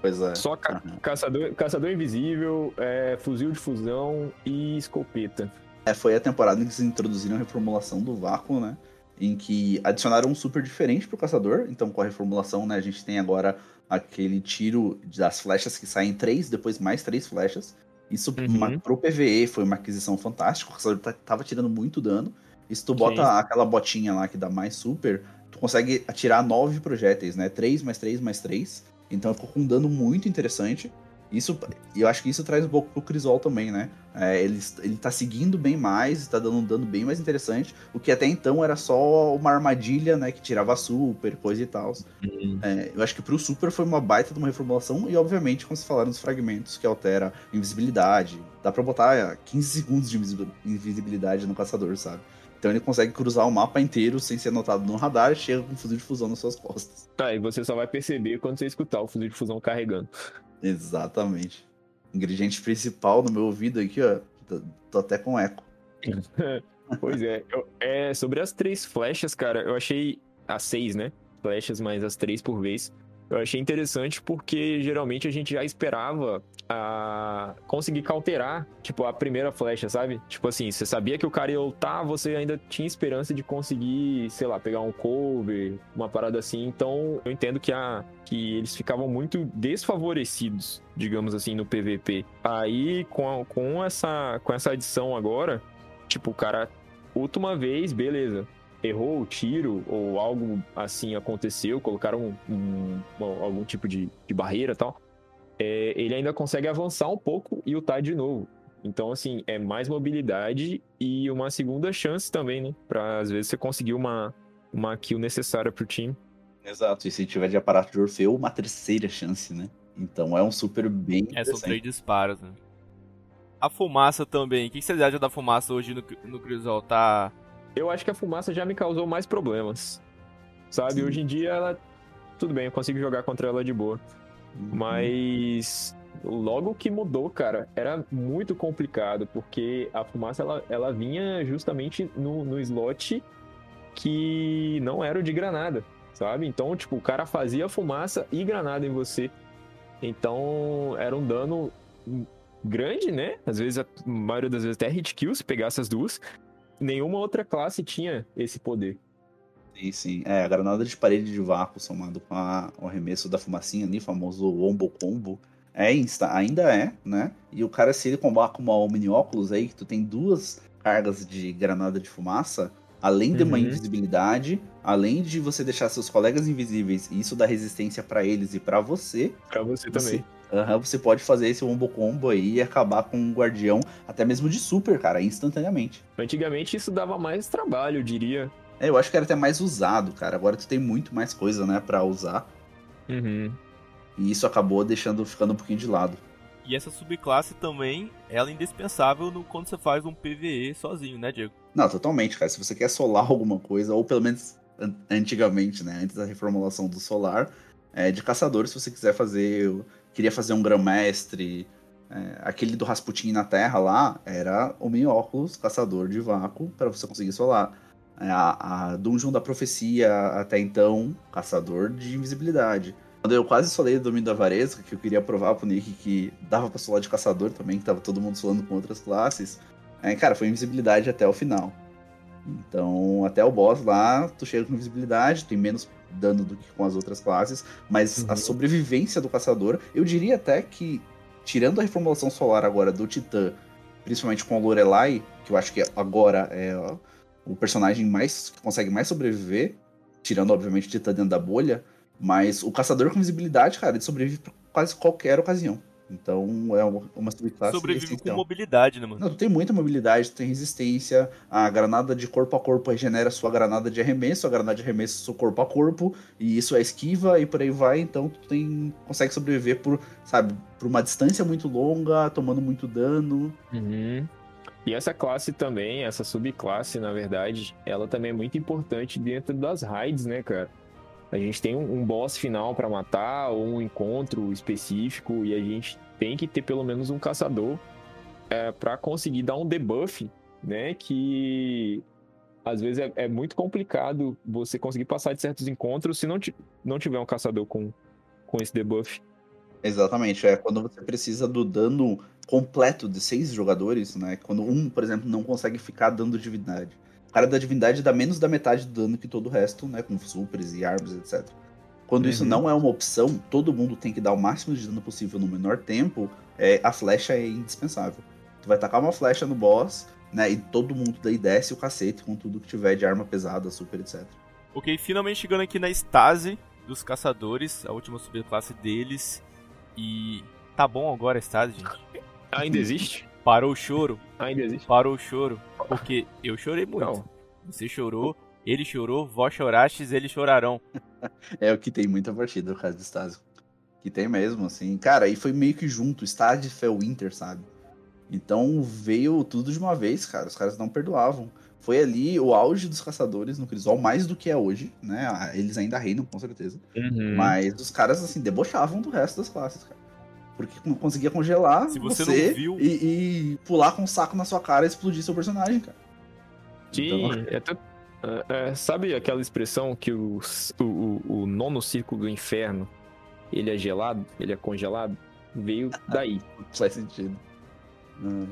Pois é. Só ca- Aham. caçador, caçador invisível, é, fuzil de fusão e escopeta. É, foi a temporada em que eles introduziram a reformulação do vácuo, né? Em que adicionaram um super diferente pro caçador. Então, com a reformulação, né, a gente tem agora aquele tiro das flechas que saem três, depois mais três flechas. Isso Uhum. uma, pro PVE foi uma aquisição fantástica. O caçador tá- tava tirando muito dano. E se tu bota Sim. aquela botinha lá que dá mais super, tu consegue atirar nove projéteis, né? Três mais três mais três. Então ficou com um dano muito interessante. Isso, eu acho que isso traz um pouco pro Crisol também, né? É, ele, ele tá seguindo bem mais, está dando um dano bem mais interessante, o que até então era só uma armadilha, né? Que tirava super, coisa e tal. Uhum. É, eu acho que pro Super foi uma baita de uma reformulação, e obviamente, como vocês falaram dos fragmentos, que altera invisibilidade. Dá pra botar 15 segundos de invisibilidade no caçador, sabe? Então ele consegue cruzar o mapa inteiro sem ser notado no radar e chega com um fuzil de fusão nas suas costas. Tá, e você só vai perceber quando você escutar o fuzil de fusão carregando. Exatamente. Ingrediente principal no meu ouvido aqui, ó. Tô, tô até com eco. [LAUGHS] pois é. Eu, é. Sobre as três flechas, cara, eu achei. As seis, né? Flechas, mais as três por vez. Eu achei interessante porque geralmente a gente já esperava a conseguir cauterar, tipo, a primeira flecha, sabe? Tipo assim, você sabia que o cara ia ultar, você ainda tinha esperança de conseguir, sei lá, pegar um cover, uma parada assim. Então, eu entendo que a que eles ficavam muito desfavorecidos, digamos assim, no PVP. Aí, com, a, com essa com essa adição agora, tipo, o cara ulta uma vez, beleza errou o tiro ou algo assim aconteceu, colocaram um, um, algum tipo de, de barreira tal, é, ele ainda consegue avançar um pouco e ultar de novo. Então, assim, é mais mobilidade e uma segunda chance também, né? Pra às vezes você conseguir uma, uma kill necessária pro time. Exato, e se tiver de aparato de Orfeu, uma terceira chance, né? Então é um super bem. É, são três disparos, né? A fumaça também. O que vocês acham da fumaça hoje no, no Crisol? Tá eu acho que a fumaça já me causou mais problemas. Sabe? Sim. Hoje em dia ela. Tudo bem, eu consigo jogar contra ela de boa. Uhum. Mas logo que mudou, cara, era muito complicado, porque a fumaça ela, ela vinha justamente no, no slot que não era o de granada, sabe? Então, tipo, o cara fazia fumaça e granada em você. Então, era um dano grande, né? Às vezes, a maioria das vezes até hit kill se pegasse as duas nenhuma outra classe tinha esse poder. Sim, sim. É, a granada de parede de vácuo somado com a, o arremesso da fumacinha ali, famoso Wombo Combo, é insta, ainda é, né? E o cara, se ele combar com uma Omni Oculus aí, que tu tem duas cargas de granada de fumaça, além de uma uhum. invisibilidade, além de você deixar seus colegas invisíveis, e isso dá resistência para eles e para você. Pra você, você também. Você pode fazer esse wombo combo aí e acabar com um guardião, até mesmo de super, cara, instantaneamente. Antigamente isso dava mais trabalho, eu diria. É, eu acho que era até mais usado, cara. Agora tu tem muito mais coisa, né, para usar. Uhum. E isso acabou deixando ficando um pouquinho de lado. E essa subclasse também, ela é indispensável no, quando você faz um PVE sozinho, né, Diego? Não, totalmente, cara. Se você quer solar [LAUGHS] alguma coisa, ou pelo menos antigamente, né, antes da reformulação do solar, é, de caçador, se você quiser fazer queria fazer um grão-mestre. É, aquele do Rasputin na Terra lá era o Minhóculos, caçador de vácuo, para você conseguir solar. É, a, a Dungeon da Profecia, até então, caçador de invisibilidade. Quando eu quase solei o Domínio da Varesca, que eu queria provar pro Nick que dava pra solar de caçador também, que tava todo mundo solando com outras classes, é, cara, foi invisibilidade até o final. Então, até o boss lá, tu chega com invisibilidade, tem menos dano do que com as outras classes, mas uhum. a sobrevivência do caçador, eu diria até que, tirando a reformulação solar agora do Titã, principalmente com a Lorelai, que eu acho que agora é o personagem mais que consegue mais sobreviver, tirando obviamente o Titã dentro da bolha, mas o caçador com visibilidade, cara, ele sobrevive pra quase qualquer ocasião. Então é uma subclasse. Sobrevive com mobilidade, né, mano? Não, tu tem muita mobilidade, tu tem resistência. A granada de corpo a corpo regenera sua granada de arremesso, a granada de arremesso seu corpo a corpo, e isso é esquiva e por aí vai. Então tu tem, consegue sobreviver por, sabe, por uma distância muito longa, tomando muito dano. Uhum. E essa classe também, essa subclasse, na verdade, ela também é muito importante dentro das raids, né, cara? A gente tem um, boss final para matar ou um encontro específico e a gente tem que ter pelo menos um caçador é, para conseguir dar um debuff, né? Que às vezes é, é, muito complicado você conseguir passar de certos encontros se não, não tiver um caçador com, com esse debuff. Exatamente, é quando você precisa do dano completo de seis jogadores, né? Quando um, por exemplo, não consegue ficar dando divindade. O cara da divindade dá menos da metade do dano que todo o resto, né? Com supers e armas, etc. Quando uhum. isso não é uma opção, todo mundo tem que dar o máximo de dano possível no menor tempo, é, a flecha é indispensável. Tu vai tacar uma flecha no boss, né? E todo mundo daí desce o cacete com tudo que tiver de arma pesada, super, etc. Ok, finalmente chegando aqui na Stase, dos caçadores, a última subclasse deles. E tá bom agora a estádio, gente. Ainda existe? Parou o choro. Ainda existe? Parou o choro. Porque eu chorei muito. Não. Você chorou, ele chorou, vós chorastes, eles chorarão. [LAUGHS] É o que tem muita partida, o caso do Stasi. Que tem mesmo, assim. Cara, e foi meio que junto, Stasi e Winter, sabe? Então veio tudo de uma vez, cara. Os caras não perdoavam. Foi ali o auge dos caçadores no Crisol, mais do que é hoje, né? Ah, Eles ainda reinam, com certeza. Uhum. Mas os caras, assim, debochavam do resto das classes, cara. Porque não conseguia congelar Se você você, não viu- E, e pular com um saco na sua cara e explodir seu personagem, cara. Sim, Então- é é, é, sabe aquela expressão que o, o, o- nono círculo do inferno, ele é gelado, ele é congelado? Veio [LAUGHS] daí. Faz sentido. Hum.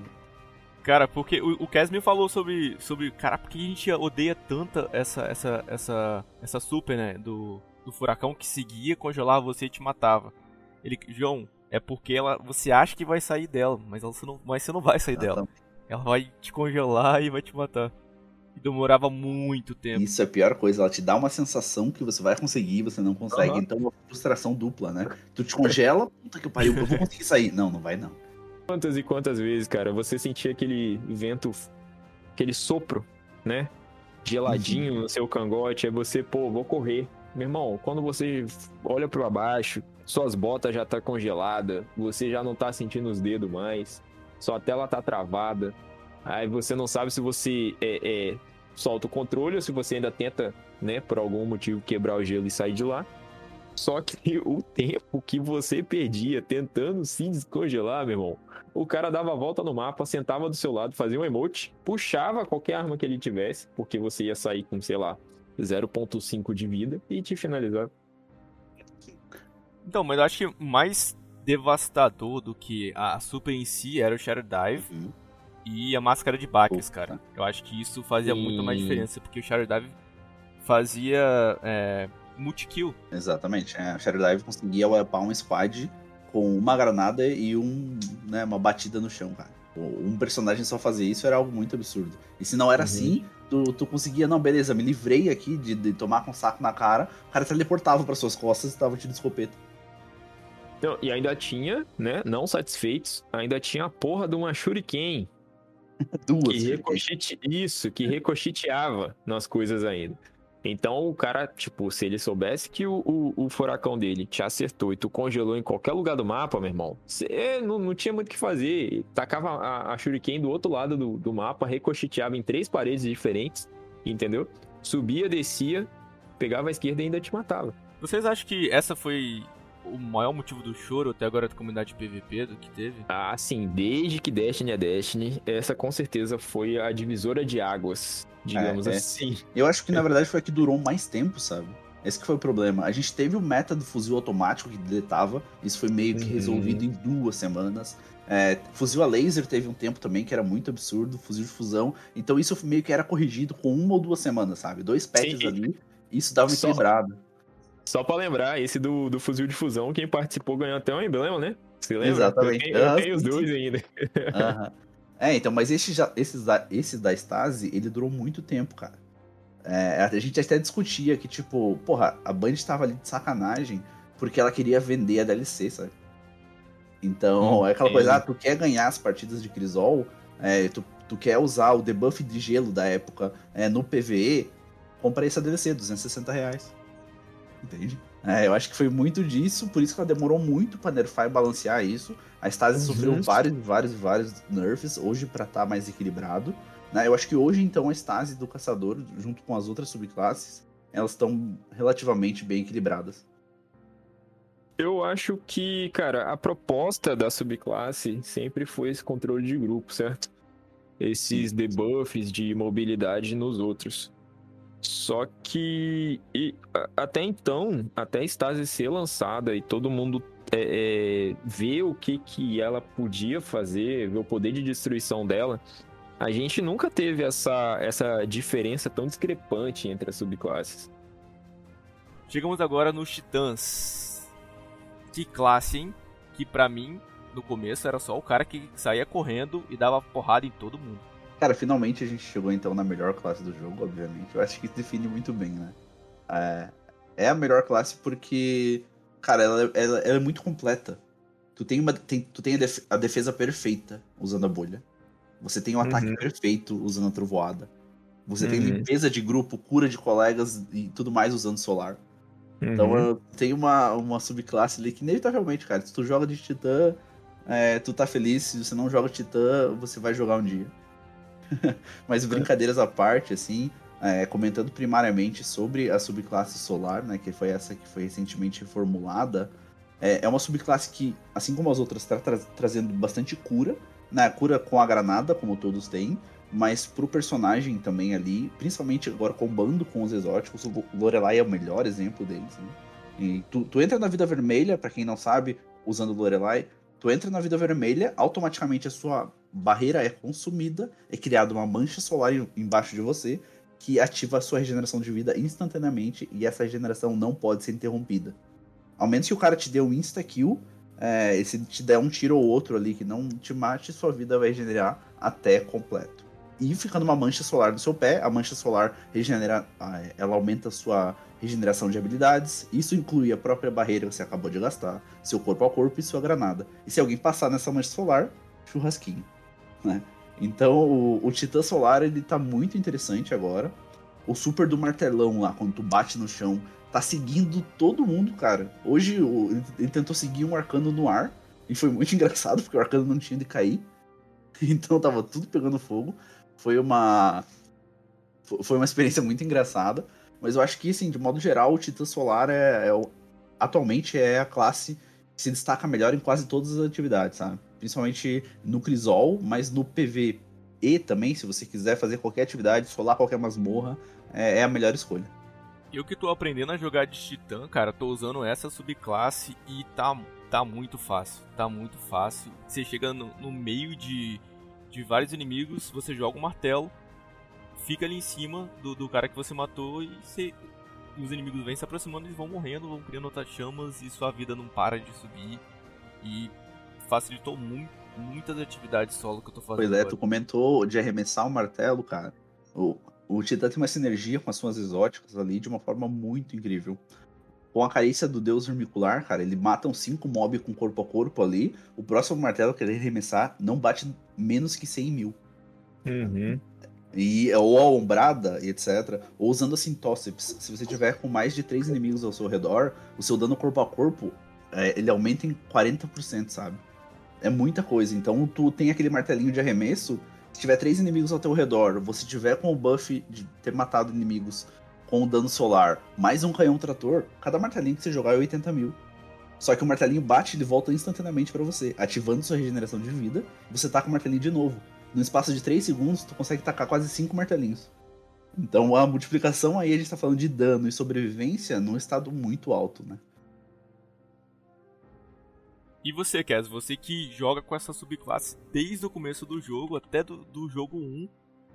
Cara, porque o, o Casmin falou sobre, sobre. Cara, por que a gente odeia tanto essa, essa, essa, essa super, né? Do, do furacão que seguia, congelava você e te matava. Ele, João, é porque ela, você acha que vai sair dela, mas, ela, você não, mas você não vai sair dela. Ela vai te congelar e vai te matar. E demorava muito tempo. Isso é a pior coisa, ela te dá uma sensação que você vai conseguir, você não consegue, Aham. então é uma frustração dupla, né? Tu te congela, puta que pariu, eu vou conseguir sair. Não, não vai não. Quantas e quantas vezes, cara, você sentia aquele vento, aquele sopro, né? Geladinho no seu cangote, aí você, pô, vou correr. Meu irmão, quando você olha para baixo, suas botas já tá congelada, você já não tá sentindo os dedos mais, sua tela tá travada. Aí você não sabe se você é, é, solta o controle ou se você ainda tenta, né, por algum motivo quebrar o gelo e sair de lá. Só que [LAUGHS] o tempo que você perdia tentando se descongelar, meu irmão, o cara dava a volta no mapa, sentava do seu lado, fazia um emote, puxava qualquer arma que ele tivesse, porque você ia sair com, sei lá, 0.5 de vida e te finalizava. Então, mas eu acho que o mais devastador do que a super em si era o Shadow Dive Uhum. e a máscara de Bacchus, Puta. cara. Eu acho que isso fazia muito mais diferença, porque o Shadow Dive fazia é, multi-kill. Exatamente. É, a Shadow Dive conseguia upar um squad com uma granada e um, né, uma batida no chão, cara. Um personagem só fazer isso era algo muito absurdo. E se não era Uhum. assim, tu, tu conseguia, não, beleza, me livrei aqui de, de tomar com um saco na cara, o cara teleportava para suas costas e tava te de escopeta. Não, e ainda tinha, né, não satisfeitos, ainda tinha a porra de uma Shuriken, [LAUGHS] Duas. que ricochete... Isso, que ricocheteava nas coisas ainda. Então o cara, tipo, se ele soubesse que o, o, o furacão dele te acertou e tu congelou em qualquer lugar do mapa, meu irmão, você não, não tinha muito o que fazer. Tacava a, a Shuriken do outro lado do, do mapa, ricocheteava em três paredes diferentes, entendeu? Subia, descia, pegava a esquerda e ainda te matava. Vocês acham que essa foi o maior motivo do choro até agora da comunidade PVP do que teve? Ah, sim, desde que Destiny é Destiny, essa com certeza foi a divisora de águas, digamos É, é. assim. Eu acho que na verdade foi a que durou mais tempo, sabe? Esse que foi o problema. A gente teve o meta do fuzil automático que deletava, isso foi meio que Uhum. resolvido em duas semanas. É, fuzil a laser teve um tempo também que era muito absurdo, fuzil de fusão. Então isso meio que era corrigido com uma ou duas semanas, sabe? Dois patches Sim. ali, isso dava Só- equilibrado. Só pra lembrar, esse do, do fuzil de fusão, quem participou ganhou até um emblema, né? Você lembra? Exatamente. Eu tenho, eu Ah, tenho os dois ainda. Aham. É, então, mas esse, já, esses, da, esse da Stasi, ele durou muito tempo, cara. É, a gente até discutia que, tipo, porra, a Band tava ali de sacanagem porque ela queria vender a DLC, sabe? Então, Hum, é aquela é. coisa, ah, tu quer ganhar as partidas de Crisol, é, tu, tu quer usar o debuff de gelo da época é, no PVE, compra essa DLC, 260 reais. Entende? É, eu acho que foi muito disso, por isso que ela demorou muito pra nerfar e balancear isso. A Stasi Uhum. sofreu vários, vários, vários nerfs hoje pra estar mais equilibrado. né? Eu acho que hoje, então, a Stasi do Caçador, junto com as outras subclasses, elas estão relativamente bem equilibradas. Eu acho que, cara, a proposta da subclasse sempre foi esse controle de grupo, certo? Esses debuffs de mobilidade nos outros. Só que e, até então, até a Stasi ser lançada e todo mundo é, é, ver o que, que ela podia fazer, ver o poder de destruição dela, a gente nunca teve essa, essa diferença tão discrepante entre as subclasses. Chegamos agora nos Titãs. Que classe, hein? Que pra mim, no começo, era só o cara que saía correndo e dava porrada em todo mundo. Cara, finalmente a gente chegou então na melhor classe do jogo, obviamente. Eu acho que define muito bem, né? É, é a melhor classe porque, cara, ela, ela, ela é muito completa. Tu tem, uma, tem, tu tem a, def, a defesa perfeita usando a bolha. Você tem o ataque Uhum. perfeito usando a trovoada. Você tem Uhum. limpeza de grupo, cura de colegas e tudo mais usando solar. Então Uhum. eu- tem uma, uma subclasse ali que inevitavelmente, cara, se tu joga de titã, é, tu tá feliz. Se você não joga titã, você vai jogar um dia. [LAUGHS] Mas brincadeiras à parte, assim, é, comentando primariamente sobre a subclasse solar, né, que foi essa que foi recentemente reformulada, é, é uma subclasse que, assim como as outras, está trazendo bastante cura, né, cura com a granada, como todos têm, mas pro personagem também ali, principalmente agora combando com os exóticos, o Lorelai é o melhor exemplo deles, né? E tu, tu entra na vida vermelha, pra quem não sabe, usando Lorelai, tu entra na vida vermelha, automaticamente a sua barreira é consumida, é criada uma mancha solar em- embaixo de você, que ativa a sua regeneração de vida instantaneamente, e essa regeneração não pode ser interrompida. Ao menos que o cara te dê um insta-kill, é, e se te der um tiro ou outro ali que não te mate, sua vida vai regenerar até completo. E ficando uma mancha solar no seu pé, a mancha solar regenera, ela aumenta a sua regeneração de habilidades. Isso inclui a própria barreira que você acabou de gastar, seu corpo a corpo e sua granada. E se alguém passar nessa mancha solar, churrasquinho, né? Então o, o Titã Solar ele tá muito interessante agora. O super do martelão lá, quando tu bate no chão, tá seguindo todo mundo, cara. Hoje o- ele tentou seguir um arcano no ar. E foi muito [LAUGHS] engraçado, porque o arcano não tinha de cair. Então tava tudo pegando fogo. Foi uma. fo- Foi uma experiência muito engraçada. Mas eu acho que, assim, de modo geral, o Titã Solar é, é atualmente é a classe que se destaca melhor em quase todas as atividades, sabe? Principalmente no Crisol, mas no PV e também, se você quiser fazer qualquer atividade, solar qualquer masmorra, é, é a melhor escolha. Eu que tô aprendendo a jogar de Titã, cara, tô usando essa subclasse e tá, tá muito fácil. Tá muito fácil. Você chega no, no meio de, de vários inimigos, você joga um martelo, fica ali em cima do, do cara que você matou e você, os inimigos vêm se aproximando e vão morrendo, vão criando outras chamas e sua vida não para de subir. E facilitou muito, muitas atividades solo que eu tô fazendo. Pois é, agora. tu comentou de arremessar o martelo, cara. O, o Titã tem uma sinergia com as suas exóticas ali de uma forma muito incrível. Com a carícia do deus vermicular, cara, ele mata uns 5 mob com corpo a corpo ali. O próximo martelo que ele arremessar não bate menos que 100 mil. Uhum. E, ou a ombrada, etc. Ou usando a Sintóceps. Se você tiver com mais de 3 inimigos ao seu redor, o seu dano corpo a corpo, é, ele aumenta em 40%, sabe? É muita coisa. Então tu tem aquele martelinho de arremesso. Se tiver três inimigos ao teu redor, você tiver com o buff de ter matado inimigos com o dano solar, mais um canhão trator, cada martelinho que você jogar é 80 mil. Só que o martelinho bate e volta instantaneamente pra você, ativando sua regeneração de vida. Você taca o martelinho de novo. No espaço de 3 segundos, tu consegue tacar quase 5 martelinhos. Então a multiplicação aí a gente tá falando de dano e sobrevivência num estado muito alto, né? E você, Kes, você que joga com essa subclasse desde o começo do jogo, até do, do jogo 1,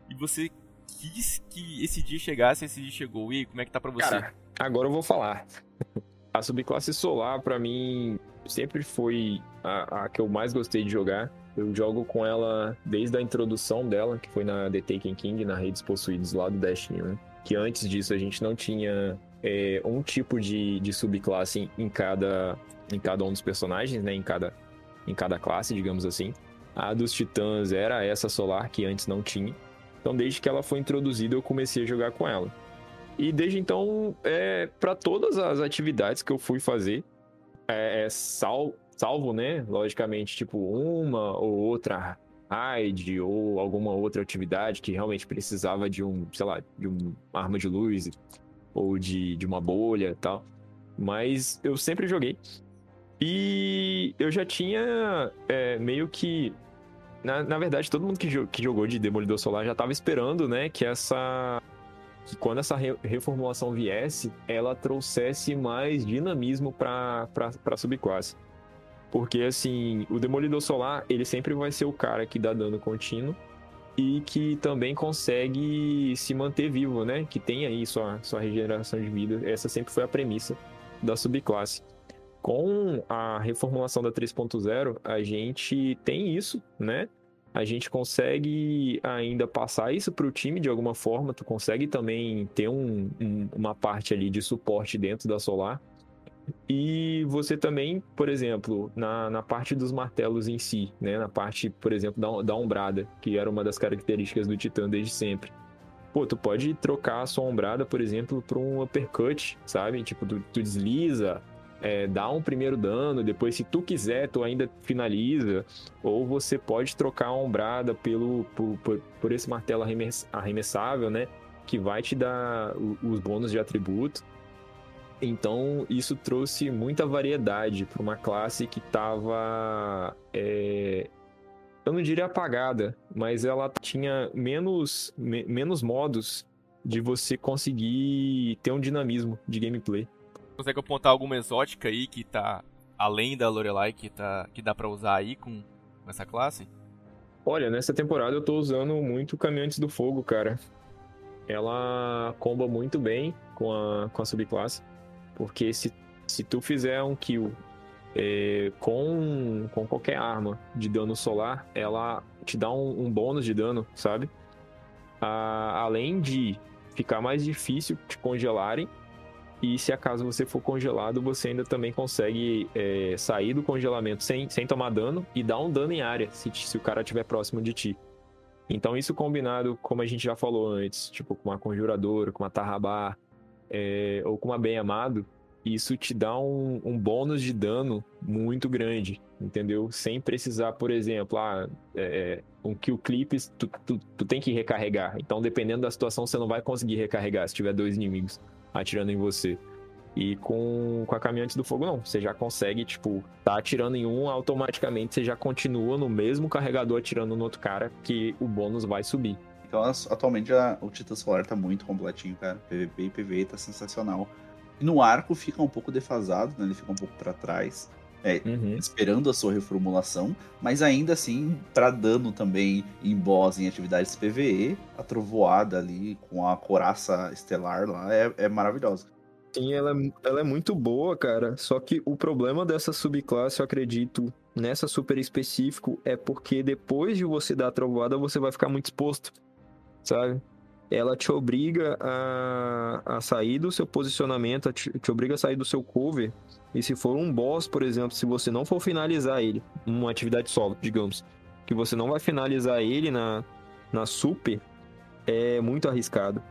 e você quis que esse dia chegasse, esse dia chegou. E como é que tá pra você? Cara, agora eu vou falar. [LAUGHS] A subclasse solar, pra mim, sempre foi a, a que eu mais gostei de jogar. Eu jogo com ela desde a introdução dela, que foi na The Taken King, na Redes Possuídos lá do Destiny 1. Que antes disso a gente não tinha é, um tipo de, de subclasse em, em cada, em cada um dos personagens, né? Em cada, em cada classe, digamos assim. A dos titãs era essa solar que antes não tinha. Então, desde que ela foi introduzida, eu comecei a jogar com ela. E desde então, é, para todas as atividades que eu fui fazer, é, é sal, salvo, né? Logicamente, tipo, uma ou outra raid ou alguma outra atividade que realmente precisava de um, sei lá, de uma arma de luz ou de, de uma bolha e tal. Mas eu sempre joguei. E eu já tinha é, meio que. Na, na verdade, todo mundo que, que jogou de Demolidor Solar já tava esperando, né? Que essa. Que quando essa re- reformulação viesse, ela trouxesse mais dinamismo pra, pra subclasse. Porque, assim, o Demolidor Solar, ele sempre vai ser o cara que dá dano contínuo e que também consegue se manter vivo, né? Que tem aí sua, sua regeneração de vida. Essa sempre foi a premissa da subclasse. Com a reformulação da 3.0, a gente tem isso, né? A gente consegue ainda passar isso para o time de alguma forma. Tu consegue também ter um, um, uma parte ali de suporte dentro da Solar. E você também, por exemplo, na, na parte dos martelos em si, né? Na parte, por exemplo, da, da ombrada, que era uma das características do Titã desde sempre. Pô, tu pode trocar a sua ombrada, por exemplo, para um uppercut, sabe? Tipo, tu, tu desliza, é, dá um primeiro dano, depois, se tu quiser, tu ainda finaliza. Ou você pode trocar a ombrada pelo, por, por, por esse martelo arremessável, né? Que vai te dar os bônus de atributo. Então, isso trouxe muita variedade para uma classe que estava. É, eu não diria apagada, mas ela tinha menos, me, menos modos de você conseguir ter um dinamismo de gameplay. Consegue apontar alguma exótica aí que tá além da Lorelai que, tá, que dá para usar aí com, com essa classe? Olha, nessa temporada eu tô usando muito Caminhantes do Fogo, cara. Ela comba muito bem com a, com a subclasse. Porque se, se tu fizer um kill é, com, com qualquer arma de dano solar, ela te dá um, um bônus de dano, sabe? Ah, além de ficar mais difícil te congelarem, e se acaso você for congelado, você ainda também consegue é, sair do congelamento sem, sem tomar dano e dar um dano em área, se, se o cara estiver próximo de ti. Então isso combinado, como a gente já falou antes, tipo com uma conjuradora, com uma tarrabar, é, ou com uma bem amado, isso te dá um, um, bônus de dano muito grande, entendeu? Sem precisar, por exemplo, ah, é um kill clips, tu, tu, tu, tem que recarregar. Então, dependendo da situação, você não vai conseguir recarregar se tiver dois inimigos atirando em você. E com, com a Caminhantes do Fogo, não. Você já consegue, tipo, tá atirando em um, automaticamente você já continua no mesmo carregador atirando no outro cara, que o bônus vai subir. Então, atualmente, a, o Titã Solar tá muito completinho, cara. PVP e PVE tá sensacional. E no arco fica um pouco defasado, né? Ele fica um pouco para trás. É, uhum. esperando a sua reformulação, mas ainda assim, para dano também em boss, em atividades PVE, a trovoada ali com a coraça estelar lá é, é maravilhosa. Sim, ela é, ela é muito boa, cara. Só que o problema dessa subclasse, eu acredito, nessa super específico, é porque depois de você dar a trovoada, você vai ficar muito exposto sabe? Ela te obriga a, a sair do seu posicionamento, te, te obriga a sair do seu cover. E se for um boss, por exemplo, se você não for finalizar ele, uma atividade solo, digamos, que você não vai finalizar ele na, na super, é muito arriscado.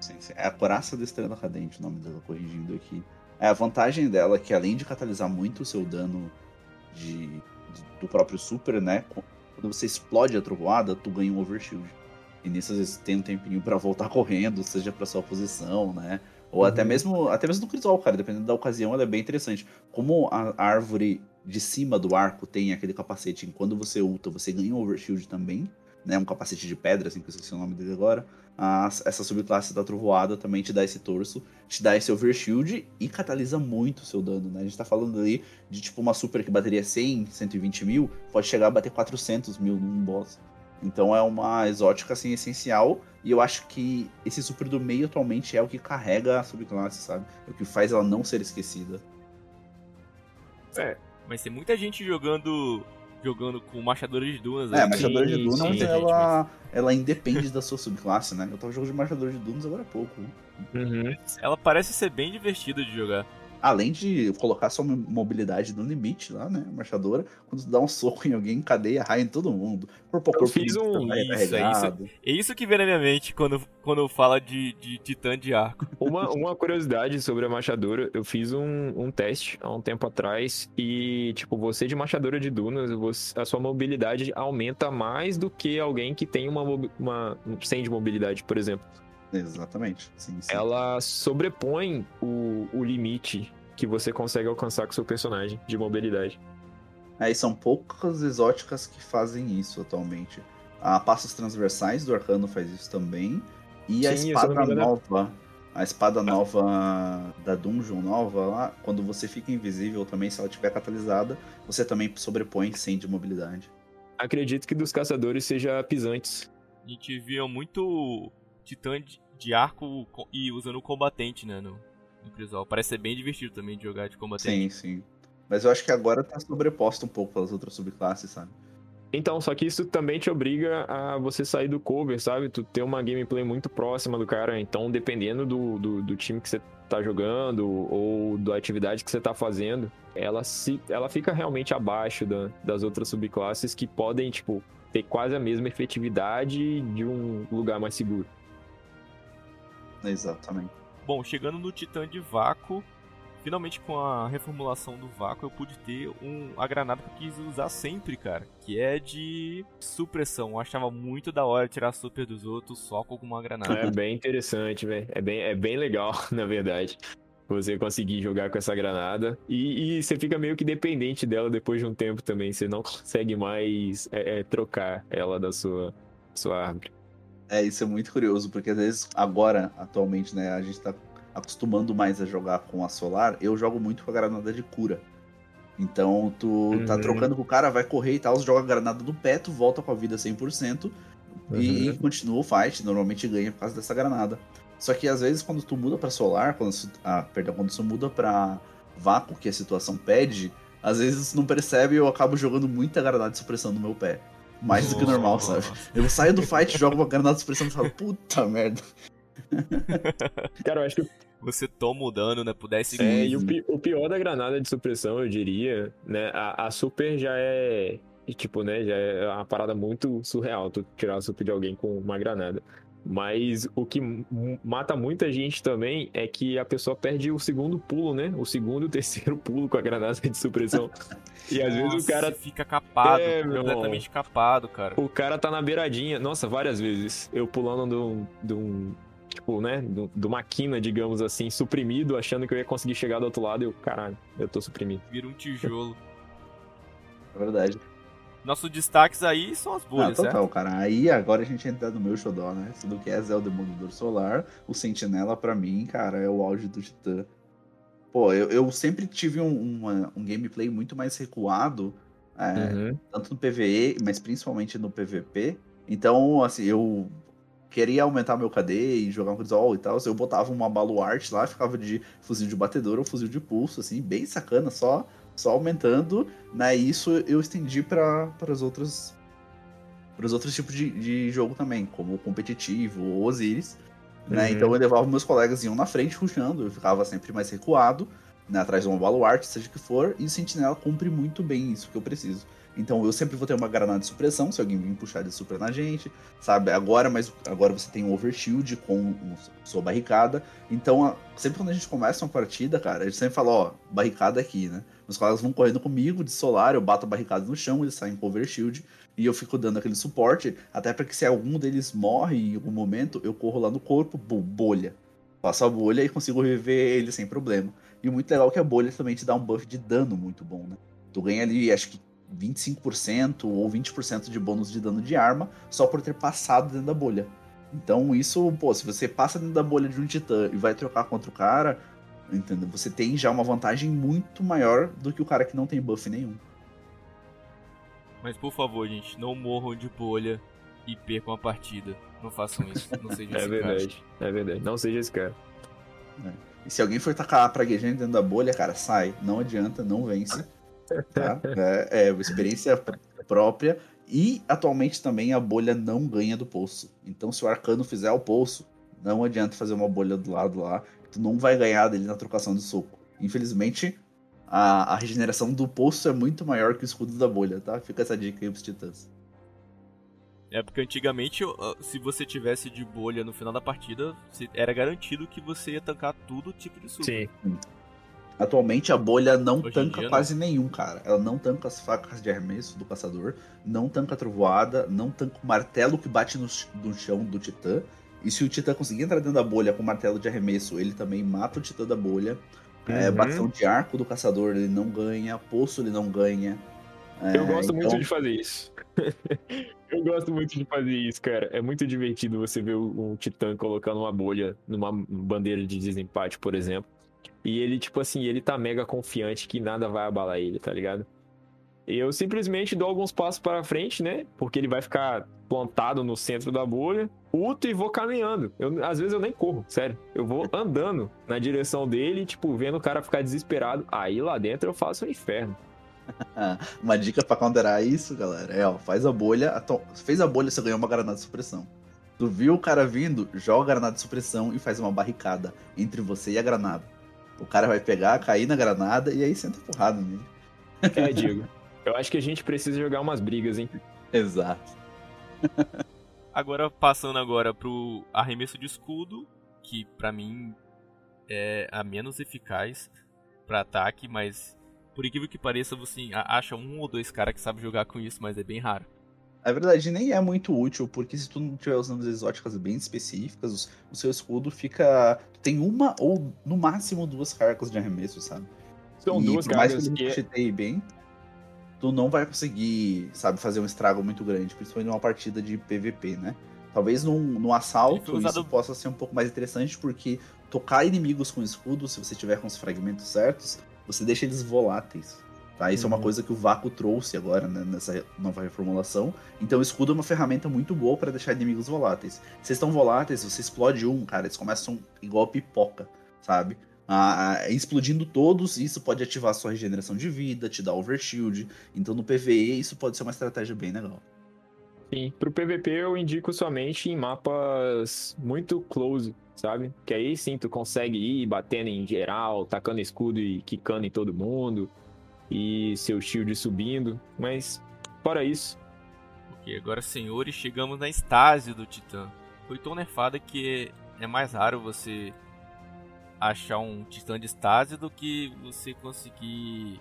Sim, sim. É a coraça da estrela cadente, o nome dela, corrigindo aqui. É a vantagem dela é que além de catalisar muito o seu dano de, de, do próprio super, né? Quando você explode a trovoada, tu ganha um overshield. E nisso, às vezes, tem um tempinho para voltar [LAUGHS] correndo, seja para sua posição, né? Ou uhum. até mesmo até mesmo no crisol, cara, dependendo da ocasião, ela é bem interessante. Como a árvore de cima do arco tem aquele capacete, quando você ulta, você ganha um overshield também, né? Um capacete de pedra, assim, que eu esqueci o nome dele agora. A, essa subclasse da trovoada também te dá esse torso, te dá esse overshield e catalisa muito o seu dano, né? A gente tá falando ali de tipo uma super que bateria 100, 120 mil, pode chegar a bater 400 mil num boss. Então é uma exótica assim essencial e eu acho que esse super do meio atualmente é o que carrega a subclasse, sabe? É o que faz ela não ser esquecida. É, mas tem muita gente jogando jogando com Machadores de Dunas. É, Machadores de Dunas sim, ela, mas... ela independe da sua subclasse, né? Eu tava jogando de Machadores de Dunas agora há pouco. Uhum. Ela parece ser bem divertida de jogar além de colocar sua mobilidade no limite lá, né? Marchadora, quando dá um soco em alguém, cadeia, raia em todo mundo. Corpo a corpo. Eu fiz um. Isso, é isso, é isso que vem na minha mente quando, quando fala de, de titã de arco. [LAUGHS] Uma, uma curiosidade sobre a machadora, eu fiz um, um teste há um tempo atrás e, tipo, você de machadora de dunas, você, a sua mobilidade aumenta mais do que alguém que tem uma, uma sem de mobilidade, por exemplo. Exatamente. Sim, sim. Ela sobrepõe o, o limite que você consegue alcançar com seu personagem de mobilidade. Aí é, são poucas exóticas que fazem isso atualmente. A Passos Transversais do Arcano faz isso também. E Sim, a espada nova. A espada nova da Dungeon nova lá, quando você fica invisível também, se ela estiver catalisada, você também sobrepõe 100 de mobilidade. Acredito que dos caçadores seja pisantes. A gente via muito titã de arco e usando o combatente, né, no, no Crisol. Parece ser bem divertido também de jogar de combatente. Sim, sim. Mas eu acho que agora tá sobreposto um pouco pelas outras subclasses, sabe? Então, só que isso também te obriga a você sair do cover, sabe? Tu ter uma gameplay muito próxima do cara. Então, dependendo do, do, do time que você tá jogando ou da atividade que você tá fazendo, ela, se, ela fica realmente abaixo da, das outras subclasses que podem, tipo, ter quase a mesma efetividade de um lugar mais seguro. Exatamente. Bom, chegando no Titã de Vácuo, finalmente com a reformulação do vácuo eu pude ter um, a granada que eu quis usar sempre, cara. Que é de supressão. Eu achava muito da hora tirar super dos outros só com uma granada. É bem interessante, velho. É bem, é bem legal, [LAUGHS] na verdade. Você conseguir jogar com essa granada. E, e, você fica meio que dependente dela depois de um tempo também. Você não consegue mais é, é, trocar ela da sua, sua árvore. É, isso é muito curioso, porque às vezes, agora, atualmente, né, a gente tá acostumando mais a jogar com a Solar, eu jogo muito com a granada de cura. Então, tu uhum. tá trocando com o cara, vai correr e tal, joga a granada do pé, tu volta com a vida 100% uhum. e continua o fight, normalmente ganha por causa dessa granada. Só que às vezes quando tu muda para Solar, quando, ah, perdão, quando tu muda para Vácuo, que a situação pede, às vezes tu não percebe e eu acabo jogando muita granada de supressão no meu pé. Mais do que normal, sabe? Eu saio do fight, jogo uma granada de supressão e falo, puta merda, [LAUGHS] Cara, eu acho que. Você toma o dano, né? Por 10 segundos. É, e o, pi o pior da granada de supressão, eu diria, né? A, a super já é. Tipo, né? Já é uma parada muito surreal tu tirar a super de alguém com uma granada. Mas o que mata muita gente também é que a pessoa perde o segundo pulo, né? O segundo e o [LAUGHS] terceiro pulo com a granada de supressão. E às Nossa, vezes o cara. fica capado, é, completamente capado, cara. O cara tá na beiradinha. Nossa, várias vezes. Eu pulando de um. De um tipo, né? De uma quina, digamos assim, suprimido, achando que eu ia conseguir chegar do outro lado e eu, caralho, eu tô suprimido. Vira um tijolo. É verdade. Nossos destaques aí são as bolhas, ah, total, certo? cara. Aí agora a gente entra no meu xodó, né? Tudo que é Zé o Demolidor Solar, o Sentinela pra mim, cara, é o auge do Titã. Pô, eu, eu sempre tive um, uma, um gameplay muito mais recuado, é, uhum. tanto no PVE, mas principalmente no PVP. Então, assim, eu queria aumentar meu KD e jogar um Crisol e tal, eu botava uma baluarte lá, ficava de fuzil de batedor ou fuzil de pulso, assim, bem sacana, só só aumentando, né? E isso eu estendi para os outros para os outros tipos de, de jogo também, como o competitivo ou Osiris, né? Uhum. Então eu levava meus colegas iam na frente puxando, eu ficava sempre mais recuado, né, atrás de uma baluarte, seja o que for, e o Sentinela cumpre muito bem isso que eu preciso. Então eu sempre vou ter uma granada de supressão, se alguém vir puxar de super na gente, sabe? Agora, mas agora você tem um overshield com sua barricada. Então, sempre quando a gente começa uma partida, cara, a gente sempre fala, ó, barricada aqui, né? Meus colegas vão correndo comigo de solar, eu bato a barricada no chão, eles saem com overshield e eu fico dando aquele suporte, até para que se algum deles morre em algum momento, eu corro lá no corpo, bolha. Faço a bolha e consigo reviver ele sem problema. E muito legal é que a bolha também te dá um buff de dano muito bom, né? Tu ganha ali, acho que 25% ou 20% de bônus de dano de arma só por ter passado dentro da bolha. Então isso, pô, se você passa dentro da bolha de um titã e vai trocar contra o cara, entendeu? Você tem já uma vantagem muito maior do que o cara que não tem buff nenhum. Mas por favor, gente, não morram de bolha e percam a partida. Não façam isso. Não seja [LAUGHS] é esse verdade, cara. É verdade. Não seja esse cara. É. E se alguém for tacar praguejante dentro da bolha, cara, sai. Não adianta, não vence. [LAUGHS] Tá? É, é uma experiência própria. E atualmente também a bolha não ganha do poço. Então, se o arcano fizer o poço, não adianta fazer uma bolha do lado lá. Tu não vai ganhar dele na trocação de soco. Infelizmente, a, a regeneração do poço é muito maior que o escudo da bolha, tá? Fica essa dica aí pros titãs. É porque antigamente, se você tivesse de bolha no final da partida, era garantido que você ia tancar tudo tipo de suco. Sim. Atualmente a bolha não Hoje tanca dia, quase não. nenhum, cara. Ela não tanca as facas de arremesso do caçador, não tanca a trovoada, não tanca o martelo que bate no, no chão do titã. E se o titã conseguir entrar dentro da bolha com o martelo de arremesso, ele também mata o titã da bolha. É, uhum. É, bastão de arco do caçador ele não ganha, poço ele não ganha. É, eu gosto então... muito de fazer isso. [LAUGHS] eu gosto muito de fazer isso, cara. É muito divertido você ver um titã colocando uma bolha numa bandeira de desempate, por exemplo. E ele, tipo assim, ele tá mega confiante que nada vai abalar ele, tá ligado? Eu simplesmente dou alguns passos para frente, né? Porque ele vai ficar plantado no centro da bolha, puto e vou caminhando. Eu, às vezes eu nem corro, sério. Eu vou andando na direção dele, tipo, vendo o cara ficar desesperado. Aí lá dentro eu faço o um inferno. [LAUGHS] uma dica pra counterar isso, galera, é ó, faz a bolha, fez a bolha, você ganhou uma granada de supressão. Tu viu o cara vindo, joga a granada de supressão e faz uma barricada entre você e a granada. O cara vai pegar, cair na granada e aí senta porrada nele. É, [LAUGHS] Diego. Eu acho que a gente precisa jogar umas brigas, hein? Exato. [LAUGHS] agora, passando agora pro arremesso de escudo, que para mim é a menos eficaz para ataque, mas por incrível que pareça, você acha um ou dois caras que sabem jogar com isso, mas é bem raro. A verdade nem é muito útil, porque se tu não estiver usando exóticas bem específicas, o seu escudo fica. tem uma ou no máximo duas cargas de arremesso, sabe? São e duas por mais que ele que... bem, tu não vai conseguir, sabe, fazer um estrago muito grande, principalmente numa partida de PVP, né? Talvez num, num assalto isso possa ser um pouco mais interessante, porque tocar inimigos com escudo, se você tiver com os fragmentos certos, você deixa eles voláteis. Tá? Isso uhum. é uma uhum. coisa que o Vácuo trouxe agora né, nessa nova reformulação. Então o escudo é uma ferramenta muito boa para deixar inimigos voláteis. Se vocês estão voláteis, você explode um, cara, eles começam igual pipoca, sabe? Ah, explodindo todos, isso pode ativar sua regeneração de vida, te dar overshield. Então no PVE isso pode ser uma estratégia bem legal. Sim, pro PVP eu indico somente em mapas muito close, sabe? Que aí sim tu consegue ir batendo em geral, tacando escudo e quicando em todo mundo e seu shield subindo, mas fora isso. Ok, agora senhores, chegamos na estágio do Titã. Foi tão nerfada que é mais raro você achar um Titã de estágio do que você conseguir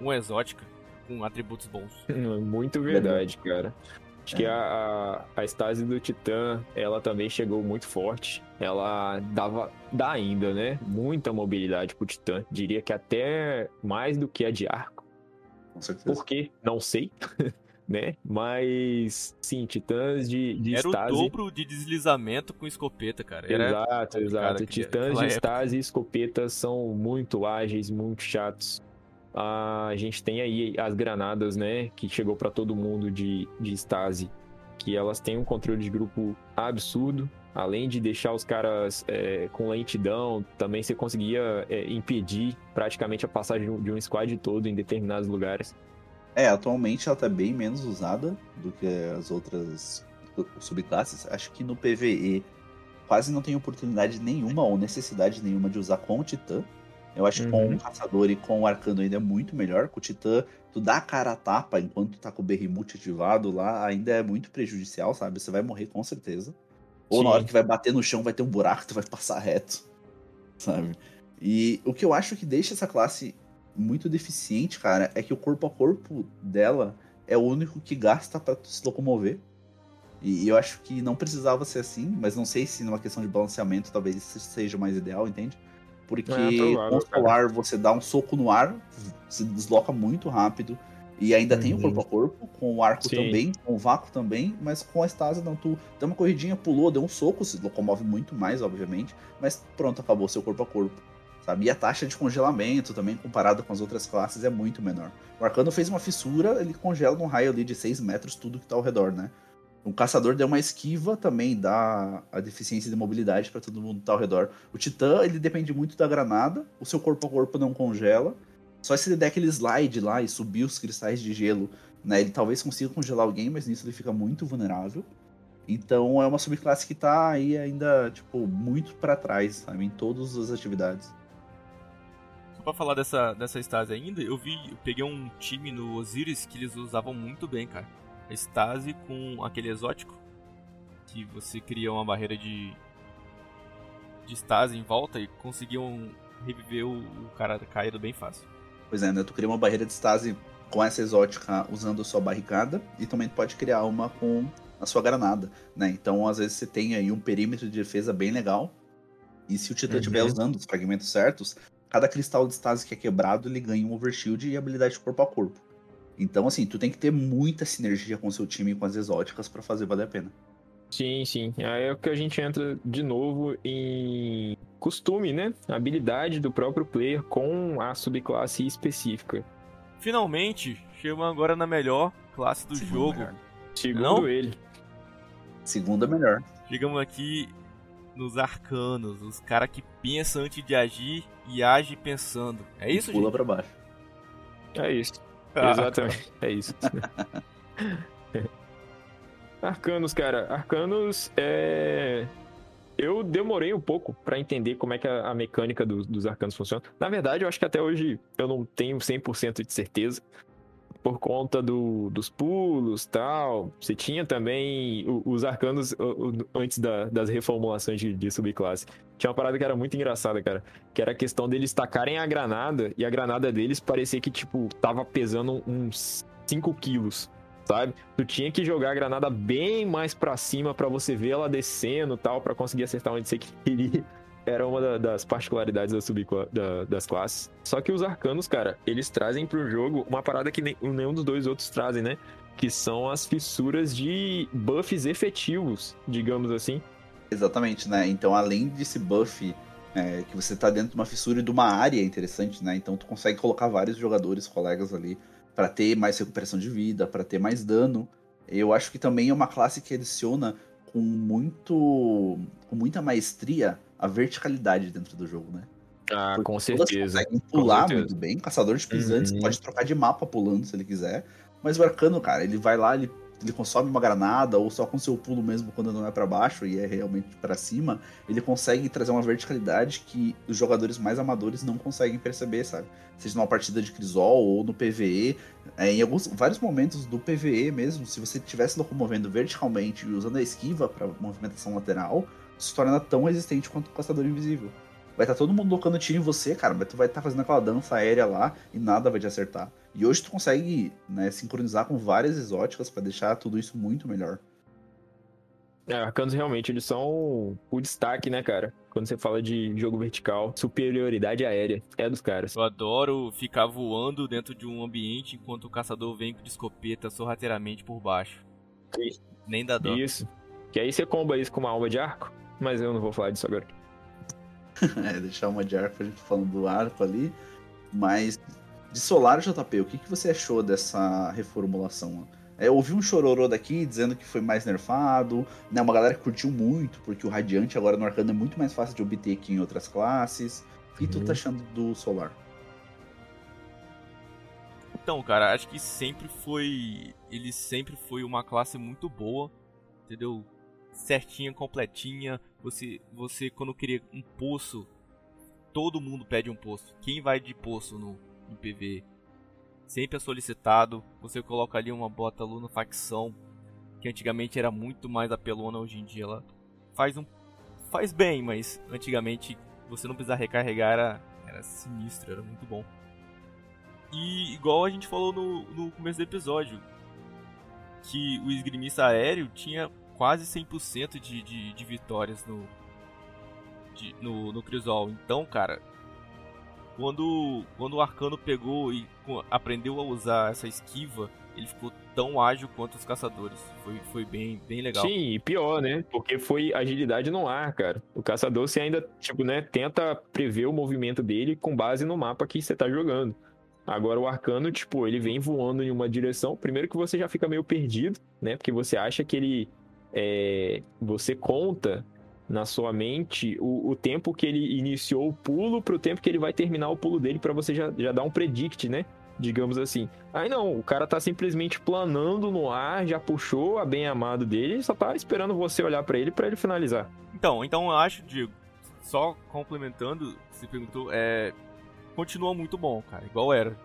um exótica com atributos bons. [LAUGHS] Muito verdade, cara. Acho que a, a, a estase do Titã, ela também chegou muito forte. Ela dava, dá ainda, né? Muita mobilidade pro Titã. Diria que até mais do que a de arco. Com certeza. Por quê? Não sei. [LAUGHS] né? Mas, sim, titãs de, de Era estase... o dobro de deslizamento com escopeta, cara. Era exato, exato. Titãs de estase e escopeta são muito ágeis, muito chatos a gente tem aí as granadas, né, que chegou para todo mundo de, de Stasi, que elas têm um controle de grupo absurdo, além de deixar os caras é, com lentidão, também você conseguia é, impedir praticamente a passagem de um squad todo em determinados lugares. É, atualmente ela tá bem menos usada do que as outras subclasses. Acho que no PVE quase não tem oportunidade nenhuma ou necessidade nenhuma de usar com o Titã. Eu acho que com uhum. o Caçador e com o Arcano ainda é muito melhor. Com o Titã, tu dá a cara a tapa enquanto tu tá com o Berrimute ativado lá, ainda é muito prejudicial, sabe? Você vai morrer com certeza. Ou Sim. na hora que vai bater no chão vai ter um buraco, [LAUGHS] tu vai passar reto, sabe? E o que eu acho que deixa essa classe muito deficiente, cara, é que o corpo a corpo dela é o único que gasta para se locomover. E eu acho que não precisava ser assim, mas não sei se numa questão de balanceamento talvez isso seja mais ideal, entende? Porque é, com o solar você dá um soco no ar, se desloca muito rápido. E ainda uhum. tem o corpo a corpo, com o arco Sim. também, com o vácuo também, mas com a estase não. Tu deu uma corridinha, pulou, deu um soco, se locomove muito mais, obviamente, mas pronto, acabou seu corpo a corpo. Sabe? E a taxa de congelamento também, comparada com as outras classes, é muito menor. O Arcano fez uma fissura, ele congela num raio ali de 6 metros tudo que tá ao redor, né? O caçador deu uma esquiva também, dá a deficiência de mobilidade para todo mundo que tá ao redor. O titã, ele depende muito da granada, o seu corpo a corpo não congela. Só se ele der aquele slide lá e subir os cristais de gelo, né, ele talvez consiga congelar alguém, mas nisso ele fica muito vulnerável. Então é uma subclasse que tá aí ainda, tipo, muito para trás, sabe, em todas as atividades. Só pra falar dessa, dessa estase ainda, eu vi, eu peguei um time no Osiris que eles usavam muito bem, cara Stasi com aquele exótico que você cria uma barreira de de Stasi em volta e conseguiam reviver o, o cara caído bem fácil. Pois é, né? Tu cria uma barreira de Stasi com essa exótica usando a sua barricada e também tu pode criar uma com a sua granada, né? Então, às vezes você tem aí um perímetro de defesa bem legal. E se o Titã estiver uhum. usando os fragmentos certos, cada cristal de Stasi que é quebrado, ele ganha um overshield e habilidade corpo a corpo. Então, assim, tu tem que ter muita sinergia com o seu time e com as exóticas para fazer valer a pena. Sim, sim. Aí é que a gente entra de novo em costume, né? habilidade do próprio player com a subclasse específica. Finalmente, chegamos agora na melhor classe do Segundo jogo. Melhor. Segundo Não? ele. Segunda melhor. Chegamos aqui nos arcanos, os caras que pensam antes de agir e age pensando. É isso, Pula gente? pra baixo. É isso. Exatamente, é isso. [LAUGHS] Arcanos, cara. Arcanos é. Eu demorei um pouco para entender como é que a, a mecânica do, dos arcanos funciona. Na verdade, eu acho que até hoje eu não tenho 100% de certeza. Por conta do, dos pulos tal. Você tinha também os arcanos antes da, das reformulações de, de, subclasse. Tinha uma parada que era muito engraçada, cara. Que era a questão deles tacarem a granada e a granada deles parecia que, tipo, tava pesando uns 5 quilos sabe? Tu tinha que jogar a granada bem mais para cima para você ver ela descendo tal, para conseguir acertar onde você queria. Era uma das particularidades da sub da, das classes. Só que os arcanos, cara, eles trazem pro jogo uma parada que nenhum dos dois outros trazem, né? Que são as fissuras de buffs efetivos, digamos assim. Exatamente, né? Então, além desse buff é, que você tá dentro de uma fissura e de uma área interessante, né? Então, tu consegue colocar vários jogadores, colegas ali para ter mais recuperação de vida, para ter mais dano. Eu acho que também é uma classe que adiciona com muito com muita maestria a verticalidade dentro do jogo, né? Ah, Porque com certeza. conseguem pular muito bem. Caçador de pisantes uhum. pode trocar de mapa pulando se ele quiser. Mas o arcano, cara, ele vai lá, ele ele consome uma granada ou só com seu pulo mesmo quando não é para baixo e é realmente para cima, ele consegue trazer uma verticalidade que os jogadores mais amadores não conseguem perceber, sabe? Seja numa partida de Crisol ou no PVE, é, em alguns vários momentos do PVE mesmo, se você estivesse locomovendo verticalmente e usando a esquiva para movimentação lateral, se torna tão resistente quanto o caçador invisível. Vai estar tá todo mundo tocando tiro em você, cara, mas tu vai estar tá fazendo aquela dança aérea lá e nada vai te acertar. E hoje tu consegue né, sincronizar com várias exóticas para deixar tudo isso muito melhor. É, arcanos realmente eles são o destaque, né, cara? Quando você fala de jogo vertical, superioridade aérea é dos caras. Eu adoro ficar voando dentro de um ambiente enquanto o caçador vem de escopeta sorrateiramente por baixo. Isso. Nem dá dó. Isso. Que aí você comba isso com uma alma de arco, mas eu não vou falar disso agora. [LAUGHS] é, deixar uma de arco, a gente falando do arco ali. Mas de Solar JP, o que, que você achou dessa reformulação? É, eu ouvi um chororô daqui dizendo que foi mais nerfado, né? Uma galera que curtiu muito, porque o Radiante agora no Arcano é muito mais fácil de obter que em outras classes. O que uhum. tu tá uhum. achando do Solar? Então, cara, acho que sempre foi. Ele sempre foi uma classe muito boa, entendeu? Certinha, completinha, você, você quando queria um poço, todo mundo pede um poço. Quem vai de poço no, no PV? Sempre é solicitado. Você coloca ali uma bota Luna facção, que antigamente era muito mais apelona, hoje em dia ela faz um faz bem, mas antigamente você não precisar recarregar era, era sinistro, era muito bom. E igual a gente falou no, no começo do episódio, que o esgrimista aéreo tinha quase 100% de, de, de vitórias no, de, no, no Crisol. Então, cara, quando, quando o Arcano pegou e aprendeu a usar essa esquiva, ele ficou tão ágil quanto os caçadores. Foi, foi bem, bem legal. Sim, e pior, né? Porque foi agilidade no ar, cara. O caçador, você ainda, tipo, né, tenta prever o movimento dele com base no mapa que você tá jogando. Agora o arcano, tipo, ele vem voando em uma direção. Primeiro que você já fica meio perdido, né? Porque você acha que ele é, você conta na sua mente o, o, tempo que ele iniciou o pulo para o tempo que ele vai terminar o pulo dele para você já, já dar um predict, né? Digamos assim. Aí não, o cara tá simplesmente planando no ar, já puxou a bem amado dele, só tá esperando você olhar para ele para ele finalizar. Então, então eu acho, Diego, só complementando, você perguntou, é continua muito bom, cara, igual era.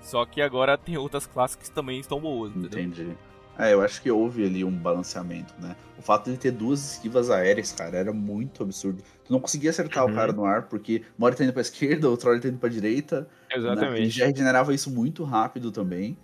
Só que agora tem outras classes que também estão boas, entendeu? Entendi. É, eu acho que houve ali um balanceamento, né? O fato de ter duas esquivas aéreas, cara, era muito absurdo. Tu não conseguia acertar uhum. o cara no ar, porque uma hora ele tá indo pra esquerda, outra hora ele tá indo pra direita. Né? Exatamente. Né? Ele já regenerava isso muito rápido também.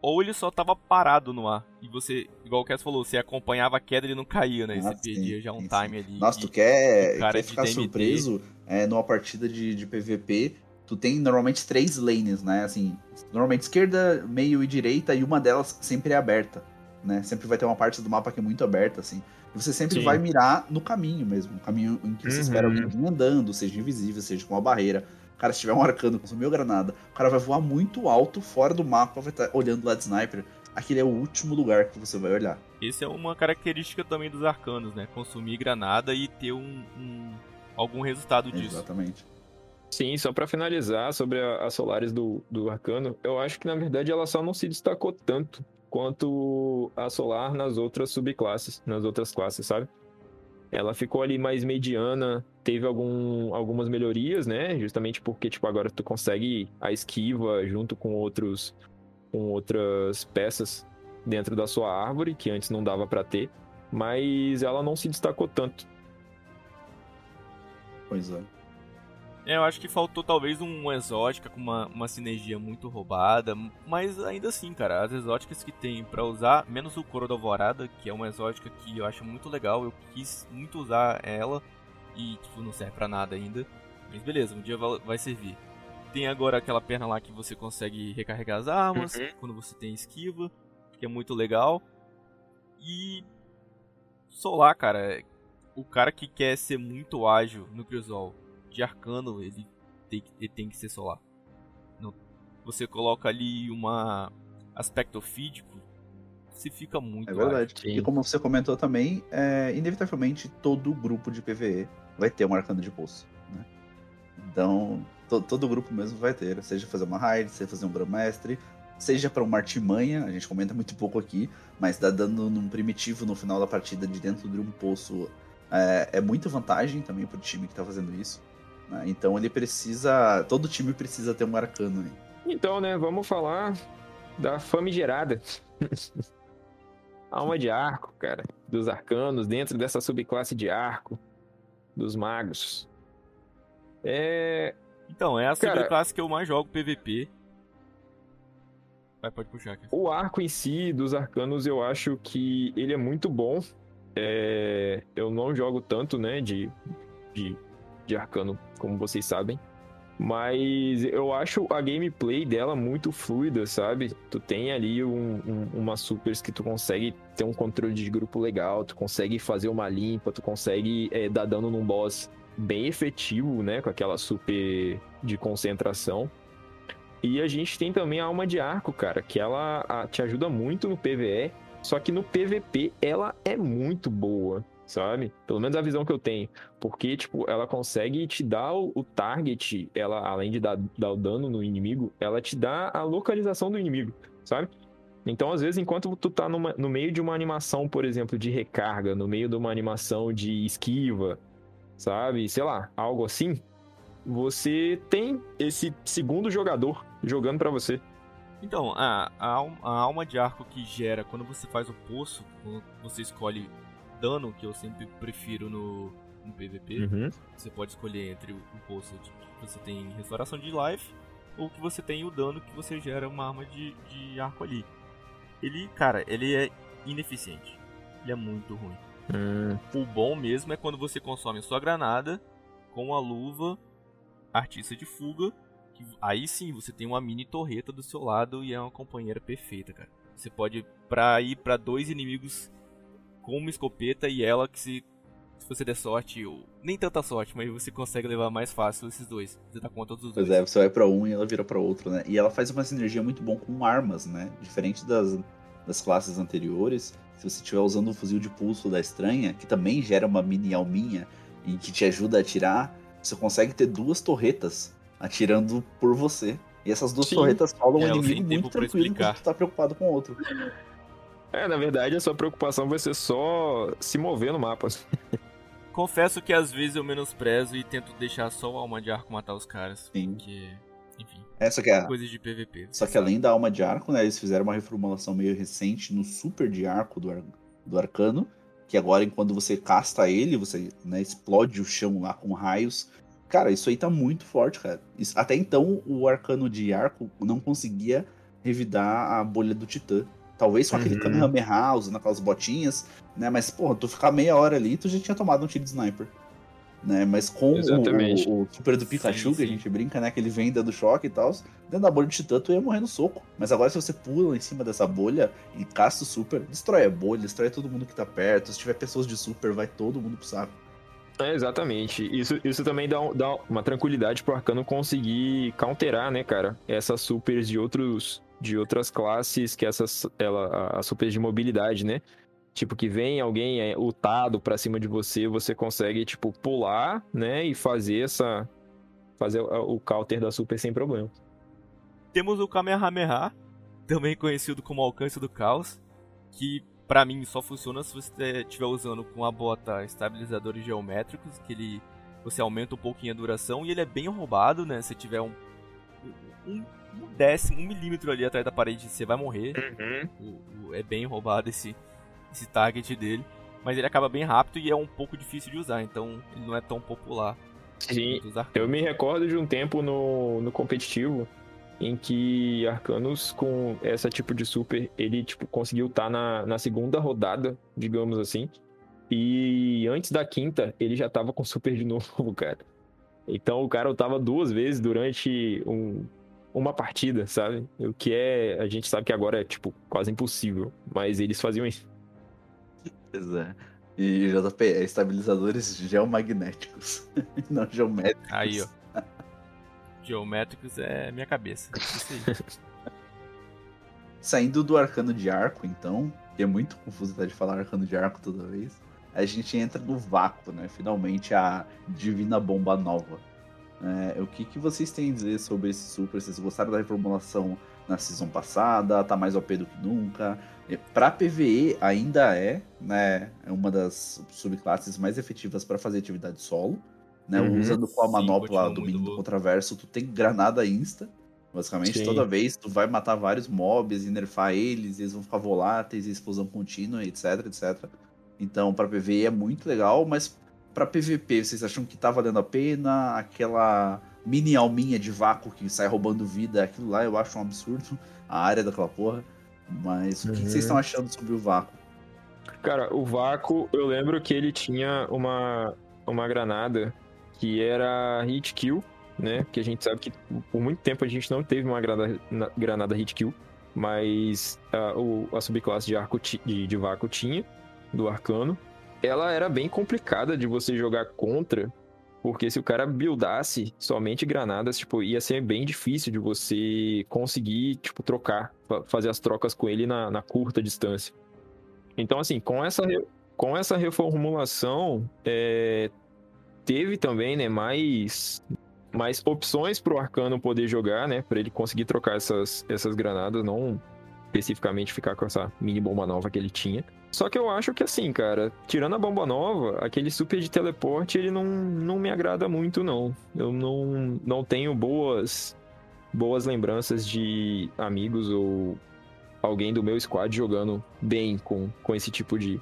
Ou ele só tava parado no ar. E você, igual o Cass falou, você acompanhava a queda e ele não caía, né? Ah, você sim, perdia já um sim, time sim. ali. Nossa, tu quer, quer ficar surpreso é, numa partida de, de PVP tu tem normalmente três lanes, né? Assim, normalmente esquerda, meio e direita, e uma delas sempre é aberta, né? Sempre vai ter uma parte do mapa que é muito aberta, assim. E você sempre Sim. vai mirar no caminho mesmo, no caminho em que você uhum. espera alguém andando, seja invisível, seja com uma barreira. Cara, se tiver um arcano, consumiu granada, o cara vai voar muito alto fora do mapa, vai estar olhando lá de sniper. Aquele é o último lugar que você vai olhar. Esse é uma característica também dos arcanos, né? Consumir granada e ter um, um algum resultado disso. Exatamente. Sim, só pra finalizar sobre a, a Solaris do, do Arcano, eu acho que na verdade ela só não se destacou tanto quanto a Solar nas outras subclasses, nas outras classes, sabe? Ela ficou ali mais mediana, teve algum, algumas melhorias, né? Justamente porque, tipo, agora tu consegue a esquiva junto com outros com outras peças dentro da sua árvore, que antes não dava para ter, mas ela não se destacou tanto. Pois é. É, eu acho que faltou talvez um exótica com uma, uma sinergia muito roubada, mas ainda assim, cara, as exóticas que tem para usar, menos o Coro da Alvorada, que é uma exótica que eu acho muito legal, eu quis muito usar ela e tipo, não serve para nada ainda. Mas beleza, um dia vai servir. Tem agora aquela perna lá que você consegue recarregar as armas uhum. quando você tem esquiva, que é muito legal. E Solar, cara, o cara que quer ser muito ágil no Crisol de arcano, ele tem, ele tem que ser solar. Não, você coloca ali uma aspecto físico, se fica muito. É verdade. E como você comentou também, é, inevitavelmente todo grupo de PVE vai ter um arcano de pulso. Né? Então, to, todo grupo mesmo vai ter, seja fazer uma raid, seja fazer um grão-mestre, seja para uma artimanha, a gente comenta muito pouco aqui, mas dá dando num primitivo no final da partida de dentro de um poço é, é muita vantagem também pro time que tá fazendo isso. Né? Então ele precisa. Todo time precisa ter um arcano aí. Então, né, vamos falar da famigerada. Alma de arco, cara. Dos arcanos, dentro dessa subclasse de arco. Dos magos. É. Então, é a cara, subclasse que eu mais jogo PVP. Vai, pode puxar aqui. O arco em si, dos arcanos, eu acho que ele é muito bom. É... Eu não jogo tanto, né, de, de de Arcano, como vocês sabem. Mas eu acho a gameplay dela muito fluida, sabe? Tu tem ali um, um, uma supers que tu consegue ter um controle de grupo legal, tu consegue fazer uma limpa, tu consegue é, dar dano num boss bem efetivo, né? Com aquela super de concentração. E a gente tem também a alma de arco, cara, que ela a, te ajuda muito no PVE, só que no PVP ela é muito boa sabe? Pelo menos a visão que eu tenho. Porque, tipo, ela consegue te dar o, target, ela, além de dar, dar o dano no inimigo, ela te dá a localização do inimigo, sabe? Então, às vezes, enquanto tu tá numa, no meio de uma animação, por exemplo, de recarga, no meio de uma animação de esquiva, sabe? Sei lá, algo assim, você tem esse segundo jogador jogando para você. Então, a, a, a, alma de arco que gera quando você faz o poço, quando você escolhe dano, que eu sempre prefiro no, no PVP. Uhum. Você pode escolher entre o, poço que você tem restauração de life ou que você tem o dano que você gera uma arma de, de arco ali. Ele, cara, ele é ineficiente. Ele é muito ruim. Hum. O bom mesmo é quando você consome sua granada com a luva artista de fuga. Que, aí sim você tem uma mini torreta do seu lado e é uma companheira perfeita, cara. Você pode pra ir para dois inimigos com uma escopeta e ela que se, se você der sorte, ou nem tanta sorte, mas você consegue levar mais fácil esses dois. Você dá conta dos dois. Pois é, você vai para um e ela vira para outro, né? E ela faz uma sinergia muito bom com armas, né? Diferente das, das classes anteriores, se você estiver usando o fuzil de pulso da estranha, que também gera uma mini alminha e que te ajuda a atirar, você consegue ter duas torretas atirando por você. E essas duas Sim. torretas falam é, um inimigo muito tranquilo enquanto tu tá preocupado com o outro. É, na verdade, a sua preocupação vai ser só se mover no mapa. [LAUGHS] Confesso que às vezes eu menosprezo e tento deixar só o alma de arco matar os caras. Sim. Porque, enfim. É, só que é, coisas de PVP. Só que sabe. além da alma de arco, né, eles fizeram uma reformulação meio recente no super de arco do, ar, do arcano. Que agora, quando você casta ele, você né, explode o chão lá com raios. Cara, isso aí tá muito forte, cara. Isso, até então, o arcano de arco não conseguia revidar a bolha do titã. Talvez com uhum. aquele Kamehameha usando aquelas botinhas, né? Mas, porra, tu ficar meia hora ali, tu já tinha tomado um tiro de sniper. Né? Mas com o, o, o, super do Pikachu, sim, que a gente brinca, né? Que ele vem dando choque e tal, dentro da bolha de titã, tu ia morrer no soco. Mas agora, se você pula em cima dessa bolha e caça o super, destrói a bolha, destrói todo mundo que tá perto. Se tiver pessoas de super, vai todo mundo pro saco. É, exatamente. Isso, isso também dá, dá uma tranquilidade pro Arcano conseguir counterar, né, cara? Essas supers de outros de outras classes que essas ela a super de mobilidade, né? Tipo que vem alguém é, lutado para cima de você, você consegue tipo pular, né, e fazer essa fazer o, counter da super sem problema. Temos o Kamehameha, também conhecido como alcance do caos, que pra mim só funciona se você estiver usando com a bota estabilizadores geométricos, que ele você aumenta um pouquinho a duração e ele é bem roubado, né? Se tiver um, um, um décimo, um milímetro ali atrás da parede, você vai morrer. Uhum. O, o, é bem roubado esse, esse target dele. Mas ele acaba bem rápido e é um pouco difícil de usar, então ele não é tão popular. Sim, eu me recordo de um tempo no, no competitivo em que Arcanos com essa tipo de super, ele tipo conseguiu estar tá na, na segunda rodada, digamos assim. E antes da quinta, ele já tava com super de [LAUGHS] novo, cara. Então o cara tava duas vezes durante um, uma partida, sabe? O que é. A gente sabe que agora é, tipo, quase impossível. Mas eles faziam isso. Pois é. E JP, é estabilizadores geomagnéticos, [LAUGHS] não geométricos. Aí, ó. Geométricos é minha cabeça. Isso aí. [LAUGHS] Saindo do arcano de arco, então, que é muito confuso até de falar arcano de arco toda vez, a gente entra no vácuo, né? Finalmente a divina bomba nova. É, o que, que vocês têm a dizer sobre esse super? Vocês gostaram da reformulação na season passada? Tá mais OP do que nunca? Para PVE ainda é, né, é uma das subclasses mais efetivas para fazer atividade solo. Né, uhum, Usando com a manopla do mínimo do contraverso, tu tem granada insta. Basicamente, sim. toda vez tu vai matar vários mobs e nerfar eles, eles vão ficar voláteis, explosão contínua, etc, etc. Então, para PVE é muito legal, mas para PVP, vocês acham que tá valendo a pena? Aquela mini alminha de vácuo que sai roubando vida, aquilo lá eu acho um absurdo, a área daquela porra. Mas o que, uhum. que vocês estão achando sobre o vácuo? Cara, o vácuo, eu lembro que ele tinha uma, uma granada que era hit kill, né? Que a gente sabe que por muito tempo a gente não teve uma granada, granada hit kill, mas a, o, a subclasse de arco de, de vácuo tinha, do arcano. Ela era bem complicada de você jogar contra, porque se o cara buildasse somente granadas, tipo, ia ser bem difícil de você conseguir, tipo, trocar, fazer as trocas com ele na, na curta distância. Então, assim, com essa, com essa reformulação, é, teve também, né, mais, mais opções pro Arcano poder jogar, né, para ele conseguir trocar essas, essas granadas, não especificamente ficar com essa mini bomba nova que ele tinha. Só que eu acho que assim, cara, tirando a bomba nova, aquele super de teleporte, ele não, não me agrada muito, não. Eu não, não tenho boas, boas lembranças de amigos ou alguém do meu squad jogando bem com, com esse tipo de.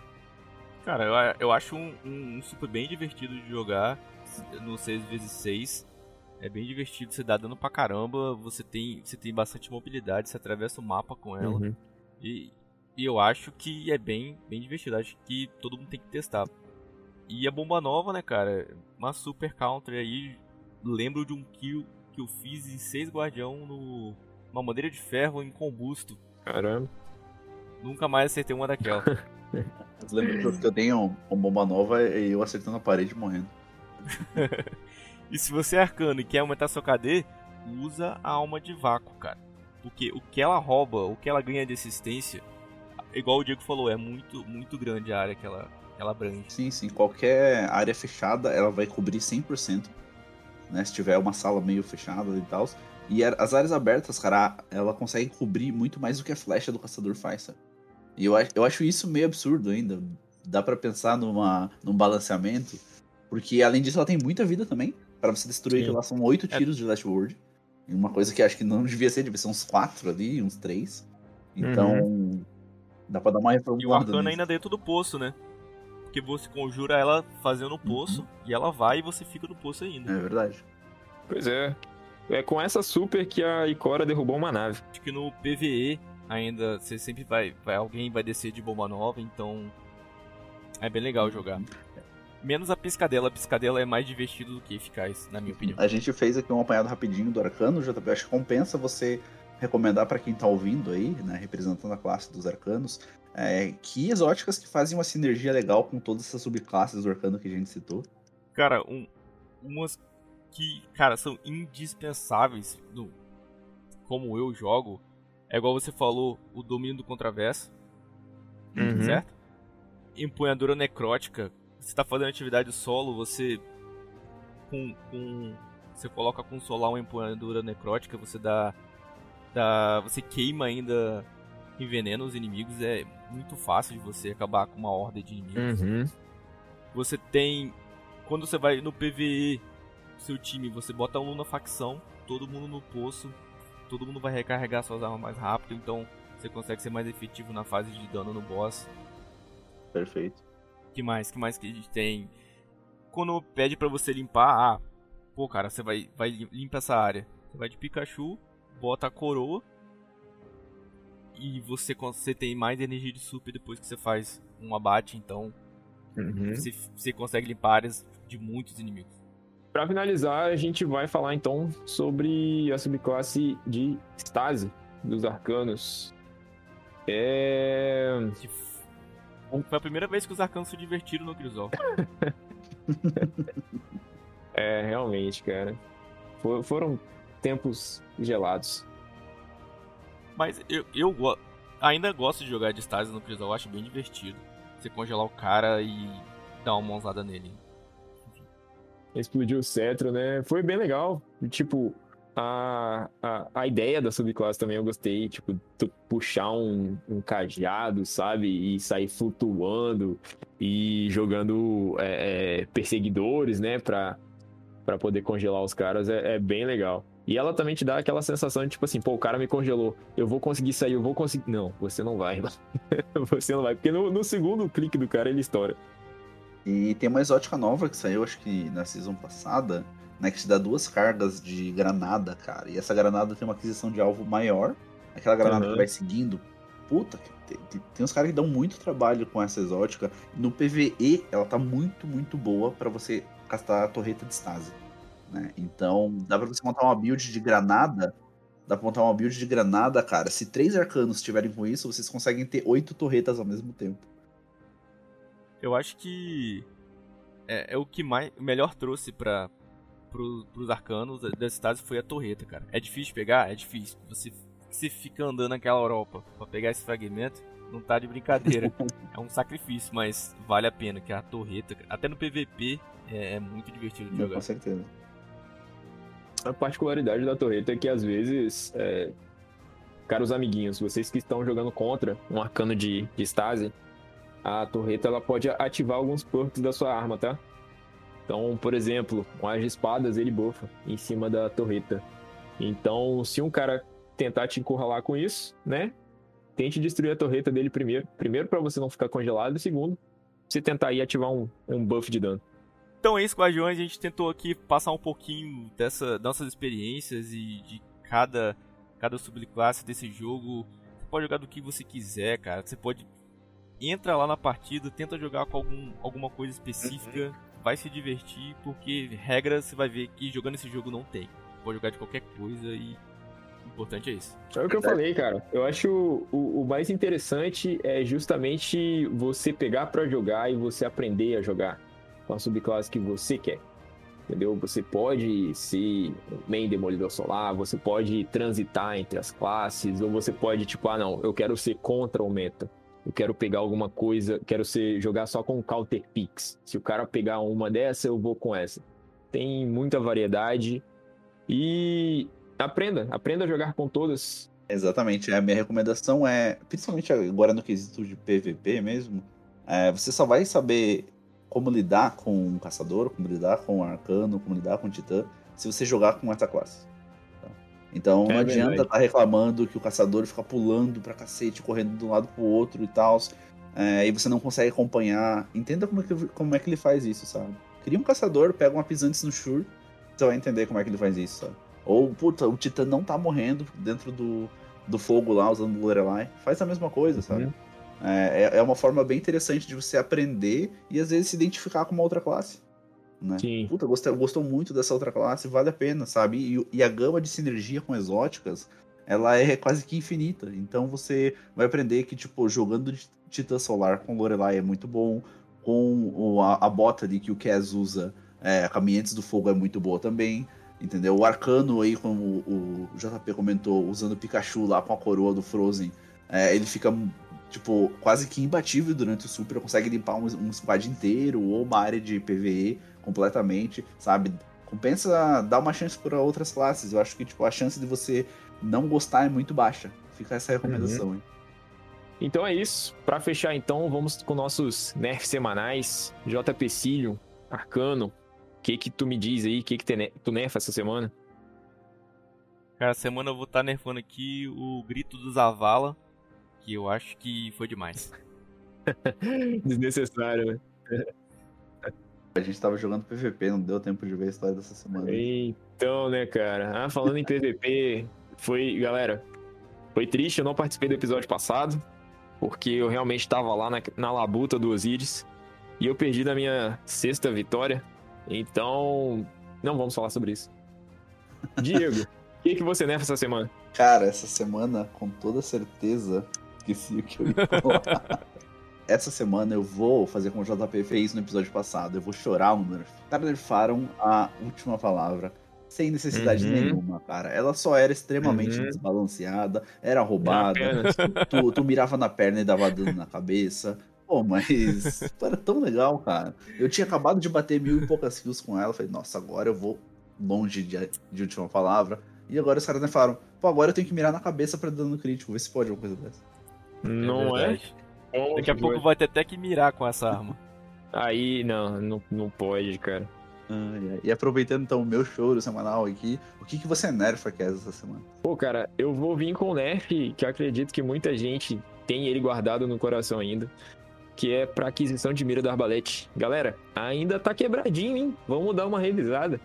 Cara, eu, eu acho um, um, um super bem divertido de jogar no 6x6. É bem divertido, você dá dano pra caramba, você tem, você tem bastante mobilidade, você atravessa o mapa com ela. Uhum. E, e eu acho que é bem, bem divertido. Acho que todo mundo tem que testar. E a bomba nova, né, cara? Uma super counter aí. Lembro de um kill que eu fiz em 6 guardião no. Uma madeira de ferro em combusto. Caramba. Nunca mais acertei uma daquela. [LAUGHS] Lembro que eu tenho uma bomba nova e eu acertando a parede morrendo. [LAUGHS] e se você é arcano e quer aumentar seu KD, usa a alma de vácuo, cara. Porque o que ela rouba, o que ela ganha de assistência, igual o Diego falou, é muito, muito grande a área que ela, ela abrange. Sim, sim. Qualquer área fechada, ela vai cobrir 100%. Né, se tiver uma sala meio fechada e tal. E as áreas abertas, cara, ela consegue cobrir muito mais do que a flecha do caçador faz, sabe? E eu, eu acho isso meio absurdo ainda. Dá para pensar numa, num balanceamento. Porque além disso, ela tem muita vida também. para você destruir, ela são oito é. tiros é. de Last Word. E uma coisa que acho que não devia ser, devia ser uns quatro ali, uns três. Então, uhum. Dá pra dar uma reformulada. E o arcano ainda dentro do poço, né? Porque você conjura ela fazendo o poço uhum. e ela vai e você fica no poço ainda. É verdade. Pois é. É com essa super que a Ikora derrubou uma nave. Acho que no PVE ainda você sempre vai, vai alguém vai descer de bomba nova, então é bem legal jogar. Menos a piscadela, a piscadela é mais divertido do que eficaz, na minha opinião. A gente fez aqui um apanhado rapidinho do Arcano, JP. Acho que compensa você recomendar para quem está ouvindo aí, né, representando a classe dos arcanos, é, que exóticas que fazem uma sinergia legal com todas essas subclasses do arcano que a gente citou. Cara, um, umas que, cara, são indispensáveis no como eu jogo, é igual você falou, o domínio do contraverso, uhum. certo? Empunhadura necrótica, você está fazendo atividade solo, você com, com você coloca com solar uma empunhadura necrótica, você dá, dá. Você queima ainda envenena os inimigos. É muito fácil de você acabar com uma horda de inimigos. Uhum. Você tem. Quando você vai no PVE, seu time, você bota um na facção, todo mundo no poço, todo mundo vai recarregar suas armas mais rápido, então você consegue ser mais efetivo na fase de dano no boss. Perfeito. que mais? que mais que a gente tem? Quando pede pra você limpar, ah, pô, cara, você vai, vai limpa essa área. Você vai de Pikachu, bota a coroa e você, você tem mais energia de super depois que você faz um abate, então Uhum. você, você consegue limpar áreas de muitos inimigos. Pra finalizar, a gente vai falar então sobre a subclasse de Stasi dos Arcanos. É. Foi a primeira vez que os arcanos se divertiram no Crisol. [LAUGHS] É, realmente, cara. For- foram tempos gelados. Mas eu, eu go- ainda gosto de jogar de Stasi no Crisol, acho bem divertido. Você congelar o cara e dar uma mãozada nele. Explodiu o cetro, né? Foi bem legal. Tipo, a, a, a ideia da subclasse também eu gostei. Tipo, puxar um, um cajado, sabe? E sair flutuando e jogando é, é, perseguidores, né? Pra, pra poder congelar os caras. É, é bem legal. E ela também te dá aquela sensação de tipo assim, pô, o cara me congelou, eu vou conseguir sair, eu vou conseguir. Não, você não vai. [LAUGHS] você não vai, porque no, no segundo clique do cara ele estoura. E tem uma exótica nova que saiu, acho que na season passada, né? Que te dá duas cargas de granada, cara. E essa granada tem uma aquisição de alvo maior. Aquela granada Aham. que vai seguindo. Puta, tem, tem- tem uns caras que dão muito trabalho com essa exótica. No PVE, ela tá muito, muito boa pra você castar a torreta de stase. Né? Então, dá pra você montar uma build de granada. Dá pra montar uma build de granada, cara. Se três arcanos estiverem com isso, vocês conseguem ter oito torretas ao mesmo tempo. Eu acho que é, é o que mais o melhor trouxe para pro, pros arcanos da- das cidades foi a torreta, cara. É difícil pegar? É difícil. Você, você fica andando naquela Europa pra pegar esse fragmento, não tá de brincadeira. [LAUGHS] é um sacrifício, mas vale a pena, que a torreta, até no PVP, é, é muito divertido de Com jogar. certeza. A particularidade da torreta é que às vezes, é... caros amiguinhos, vocês que estão jogando contra um arcano de, de stase, a torreta ela pode ativar alguns perks da sua arma, tá? Então, por exemplo, um as espadas ele buffa em cima da torreta. Então, se um cara tentar te encurralar com isso, né? Tente destruir a torreta dele primeiro. Primeiro pra você não ficar congelado, e segundo, você tentar aí ativar um, um buff de dano. Então é isso, Guardiões. A gente tentou aqui passar um pouquinho dessa, nossas experiências e de cada, cada subclasse desse jogo. Você pode jogar do que você quiser, cara. Você pode. Entra lá na partida, tenta jogar com algum, alguma coisa específica, vai se divertir, porque regra você vai ver que jogando esse jogo não tem. Pode jogar de qualquer coisa e o importante é isso. É o que eu falei, cara. Eu acho o, o mais interessante é justamente você pegar pra jogar e você aprender a jogar com a subclasse que você quer. Entendeu? Você pode ser main demolidor solar, você pode transitar entre as classes, ou você pode, tipo, ah, não, eu quero ser contra o meta. Eu quero pegar alguma coisa, quero ser jogar só com counter picks. Se o cara pegar uma dessa, eu vou com essa. Tem muita variedade e aprenda, aprenda a jogar com todas. Exatamente. A minha recomendação é, principalmente agora no quesito de PVP mesmo, é, você só vai saber como lidar com um caçador, como lidar com um arcano, como lidar com um titã, se você jogar com essa classe. tá? Então É não adianta estar reclamando que o caçador fica pulando pra cacete, correndo de um lado pro outro e tal, é, e você não consegue acompanhar. Entenda como é, que, como é que ele faz isso, sabe? Cria um caçador, pega uma pisantes no Shure, você vai entender como é que ele faz isso, sabe? Ou, puta, o Titã não tá morrendo dentro do, do fogo lá, usando o Lorelai. Faz a mesma coisa, sabe? Uhum. É, é- é uma forma bem interessante de você aprender e às vezes se identificar com uma outra classe. Né? Sim. Puta, gostou, gostou muito dessa outra classe, vale a pena, sabe? E, e a gama de sinergia com exóticas, ela é quase que infinita. Então você vai aprender que, tipo, jogando de Titã Solar com Lorelai é muito bom, com a, a bota ali que o Kaz usa, é, Caminhantes do Fogo é muito boa também. Entendeu? O Arcano aí, como o, o JP comentou, usando o Pikachu lá com a coroa do Frozen, é, ele fica, tipo, quase que imbatível durante o Super, consegue limpar um, um squad inteiro ou uma área de PVE completamente, sabe? compensa dar uma chance para outras classes. Eu acho que tipo, a chance de você não gostar é muito baixa. Fica essa recomendação, Uhum. hein? Então é isso. Pra fechar, então, vamos com nossos nerfs semanais. JP Cilium, Arcano. O que que tu me diz aí? O que que tu ne- tu nerfa essa semana? Cara, semana eu vou estar nerfando aqui o grito do Zavala, que eu acho que foi demais. [LAUGHS] Desnecessário, né? A gente tava jogando PVP, não deu tempo de ver a história dessa semana. Então, né, cara? Ah, falando em PVP, foi, galera, foi triste, eu não participei do episódio passado, porque eu realmente tava lá na, na labuta do Osiris e eu perdi da minha sexta vitória. Então, não vamos falar sobre isso. Diego, o que, que você nerfa essa semana? Cara, essa semana, com toda certeza, esqueci o que eu ia falar. [LAUGHS] essa semana eu vou fazer como o JP fez no episódio passado. Eu vou chorar um nerf. Nerfaram a última palavra. Sem necessidade Uhum. nenhuma, cara. Ela só era extremamente Uhum. desbalanceada, era roubada. Tu, tu mirava na perna e dava dano na cabeça. Pô, mas era tão legal, cara. Eu tinha acabado de bater mil e poucas kills com ela. Falei, nossa, agora eu vou longe de, de última palavra. E agora os caras me falaram, pô, agora eu tenho que mirar na cabeça pra dano crítico. Vê se pode uma coisa dessa. Não é? verdade. Daqui a pouco vai ter até que mirar com essa arma. Aí, não, não, não pode, cara. Ai. E aproveitando então o meu choro semanal aqui, o que, que você nerfa que é essa semana? Pô, cara, eu vou vir com o nerf, que eu acredito que muita gente tem ele guardado no coração ainda, que é pra aquisição de mira do arbalete. Galera, ainda tá quebradinho, hein? Vamos dar uma revisada.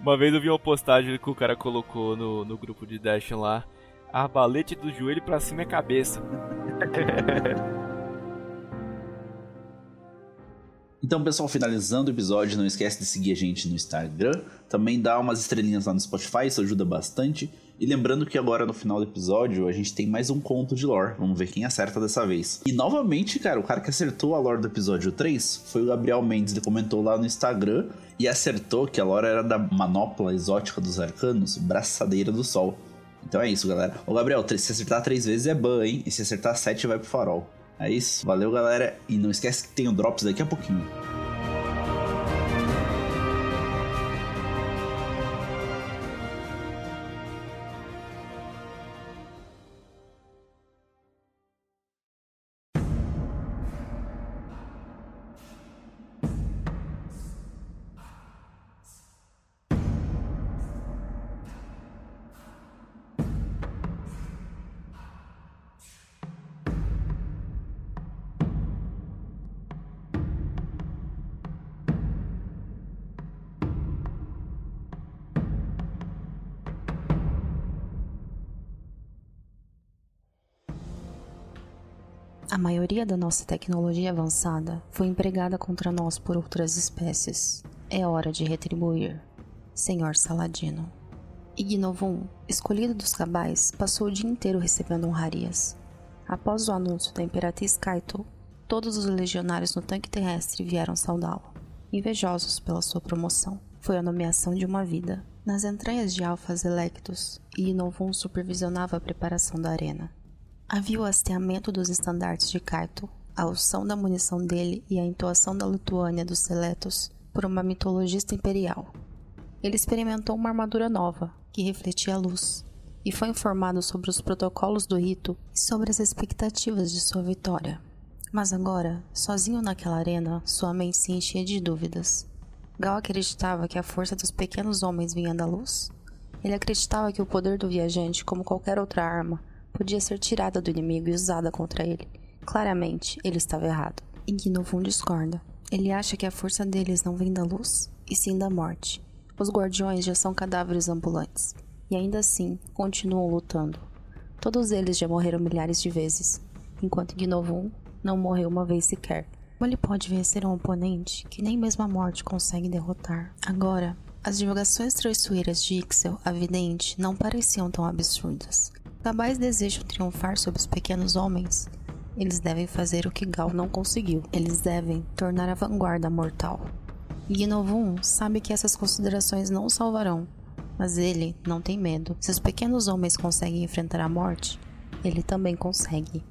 Uma vez eu vi uma postagem que o cara colocou no, no grupo de Dash lá. Arbalete do joelho pra cima é cabeça. [LAUGHS] Então, pessoal, finalizando o episódio, não esquece de seguir a gente no Instagram. Também dá umas estrelinhas lá no Spotify, isso ajuda bastante. E lembrando que agora no final do episódio a gente tem mais um conto de lore. Vamos ver quem acerta dessa vez. E novamente, cara, o cara que acertou a lore do episódio 3 foi o Gabriel Mendes. Ele comentou lá no Instagram e acertou que a lore era da manopla exótica dos arcanos, Braçadeira do Sol. Então é isso, galera. Ô, Gabriel, se acertar três vezes é ban, hein? E se acertar sete vai pro farol. É isso. Valeu, galera. E não esquece que tem o Drops daqui a pouquinho. A maioria da nossa tecnologia avançada foi empregada contra nós por outras espécies. É hora de retribuir, Senhor Saladino. Ignovum, escolhido dos cabais, passou o dia inteiro recebendo honrarias. Após o anúncio da Imperatriz Kaito, todos os legionários no tanque terrestre vieram saudá-lo, invejosos pela sua promoção. Foi a nomeação de uma vida. Nas entranhas de Alphas Electus, Ignovum supervisionava a preparação da arena. Havia o hasteamento dos estandartes de Kaito, a alção da munição dele e a entoação da Lituânia dos Seletos por uma mitologista imperial. Ele experimentou uma armadura nova, que refletia a luz, e foi informado sobre os protocolos do rito e sobre as expectativas de sua vitória. Mas agora, sozinho naquela arena, sua mente se enchia de dúvidas. Gal acreditava que a força dos pequenos homens vinha da luz. Ele acreditava que o poder do viajante, como qualquer outra arma, podia ser tirada do inimigo e usada contra ele. Claramente, ele estava errado. Ignovum discorda. Ele acha que a força deles não vem da luz, e sim da morte. Os guardiões já são cadáveres ambulantes, e ainda assim continuam lutando. Todos eles já morreram milhares de vezes, enquanto Ignovum não morreu uma vez sequer. Como ele pode vencer um oponente que nem mesmo a morte consegue derrotar? Agora, as divulgações traiçoeiras de Ixel, a vidente, não pareciam tão absurdas. Cabais desejam triunfar sobre os pequenos homens. Eles devem fazer o que Gal não conseguiu. Eles devem tornar a vanguarda mortal. Gnovum sabe que essas considerações não o salvarão, mas ele não tem medo. Se os pequenos homens conseguem enfrentar a morte, ele também consegue.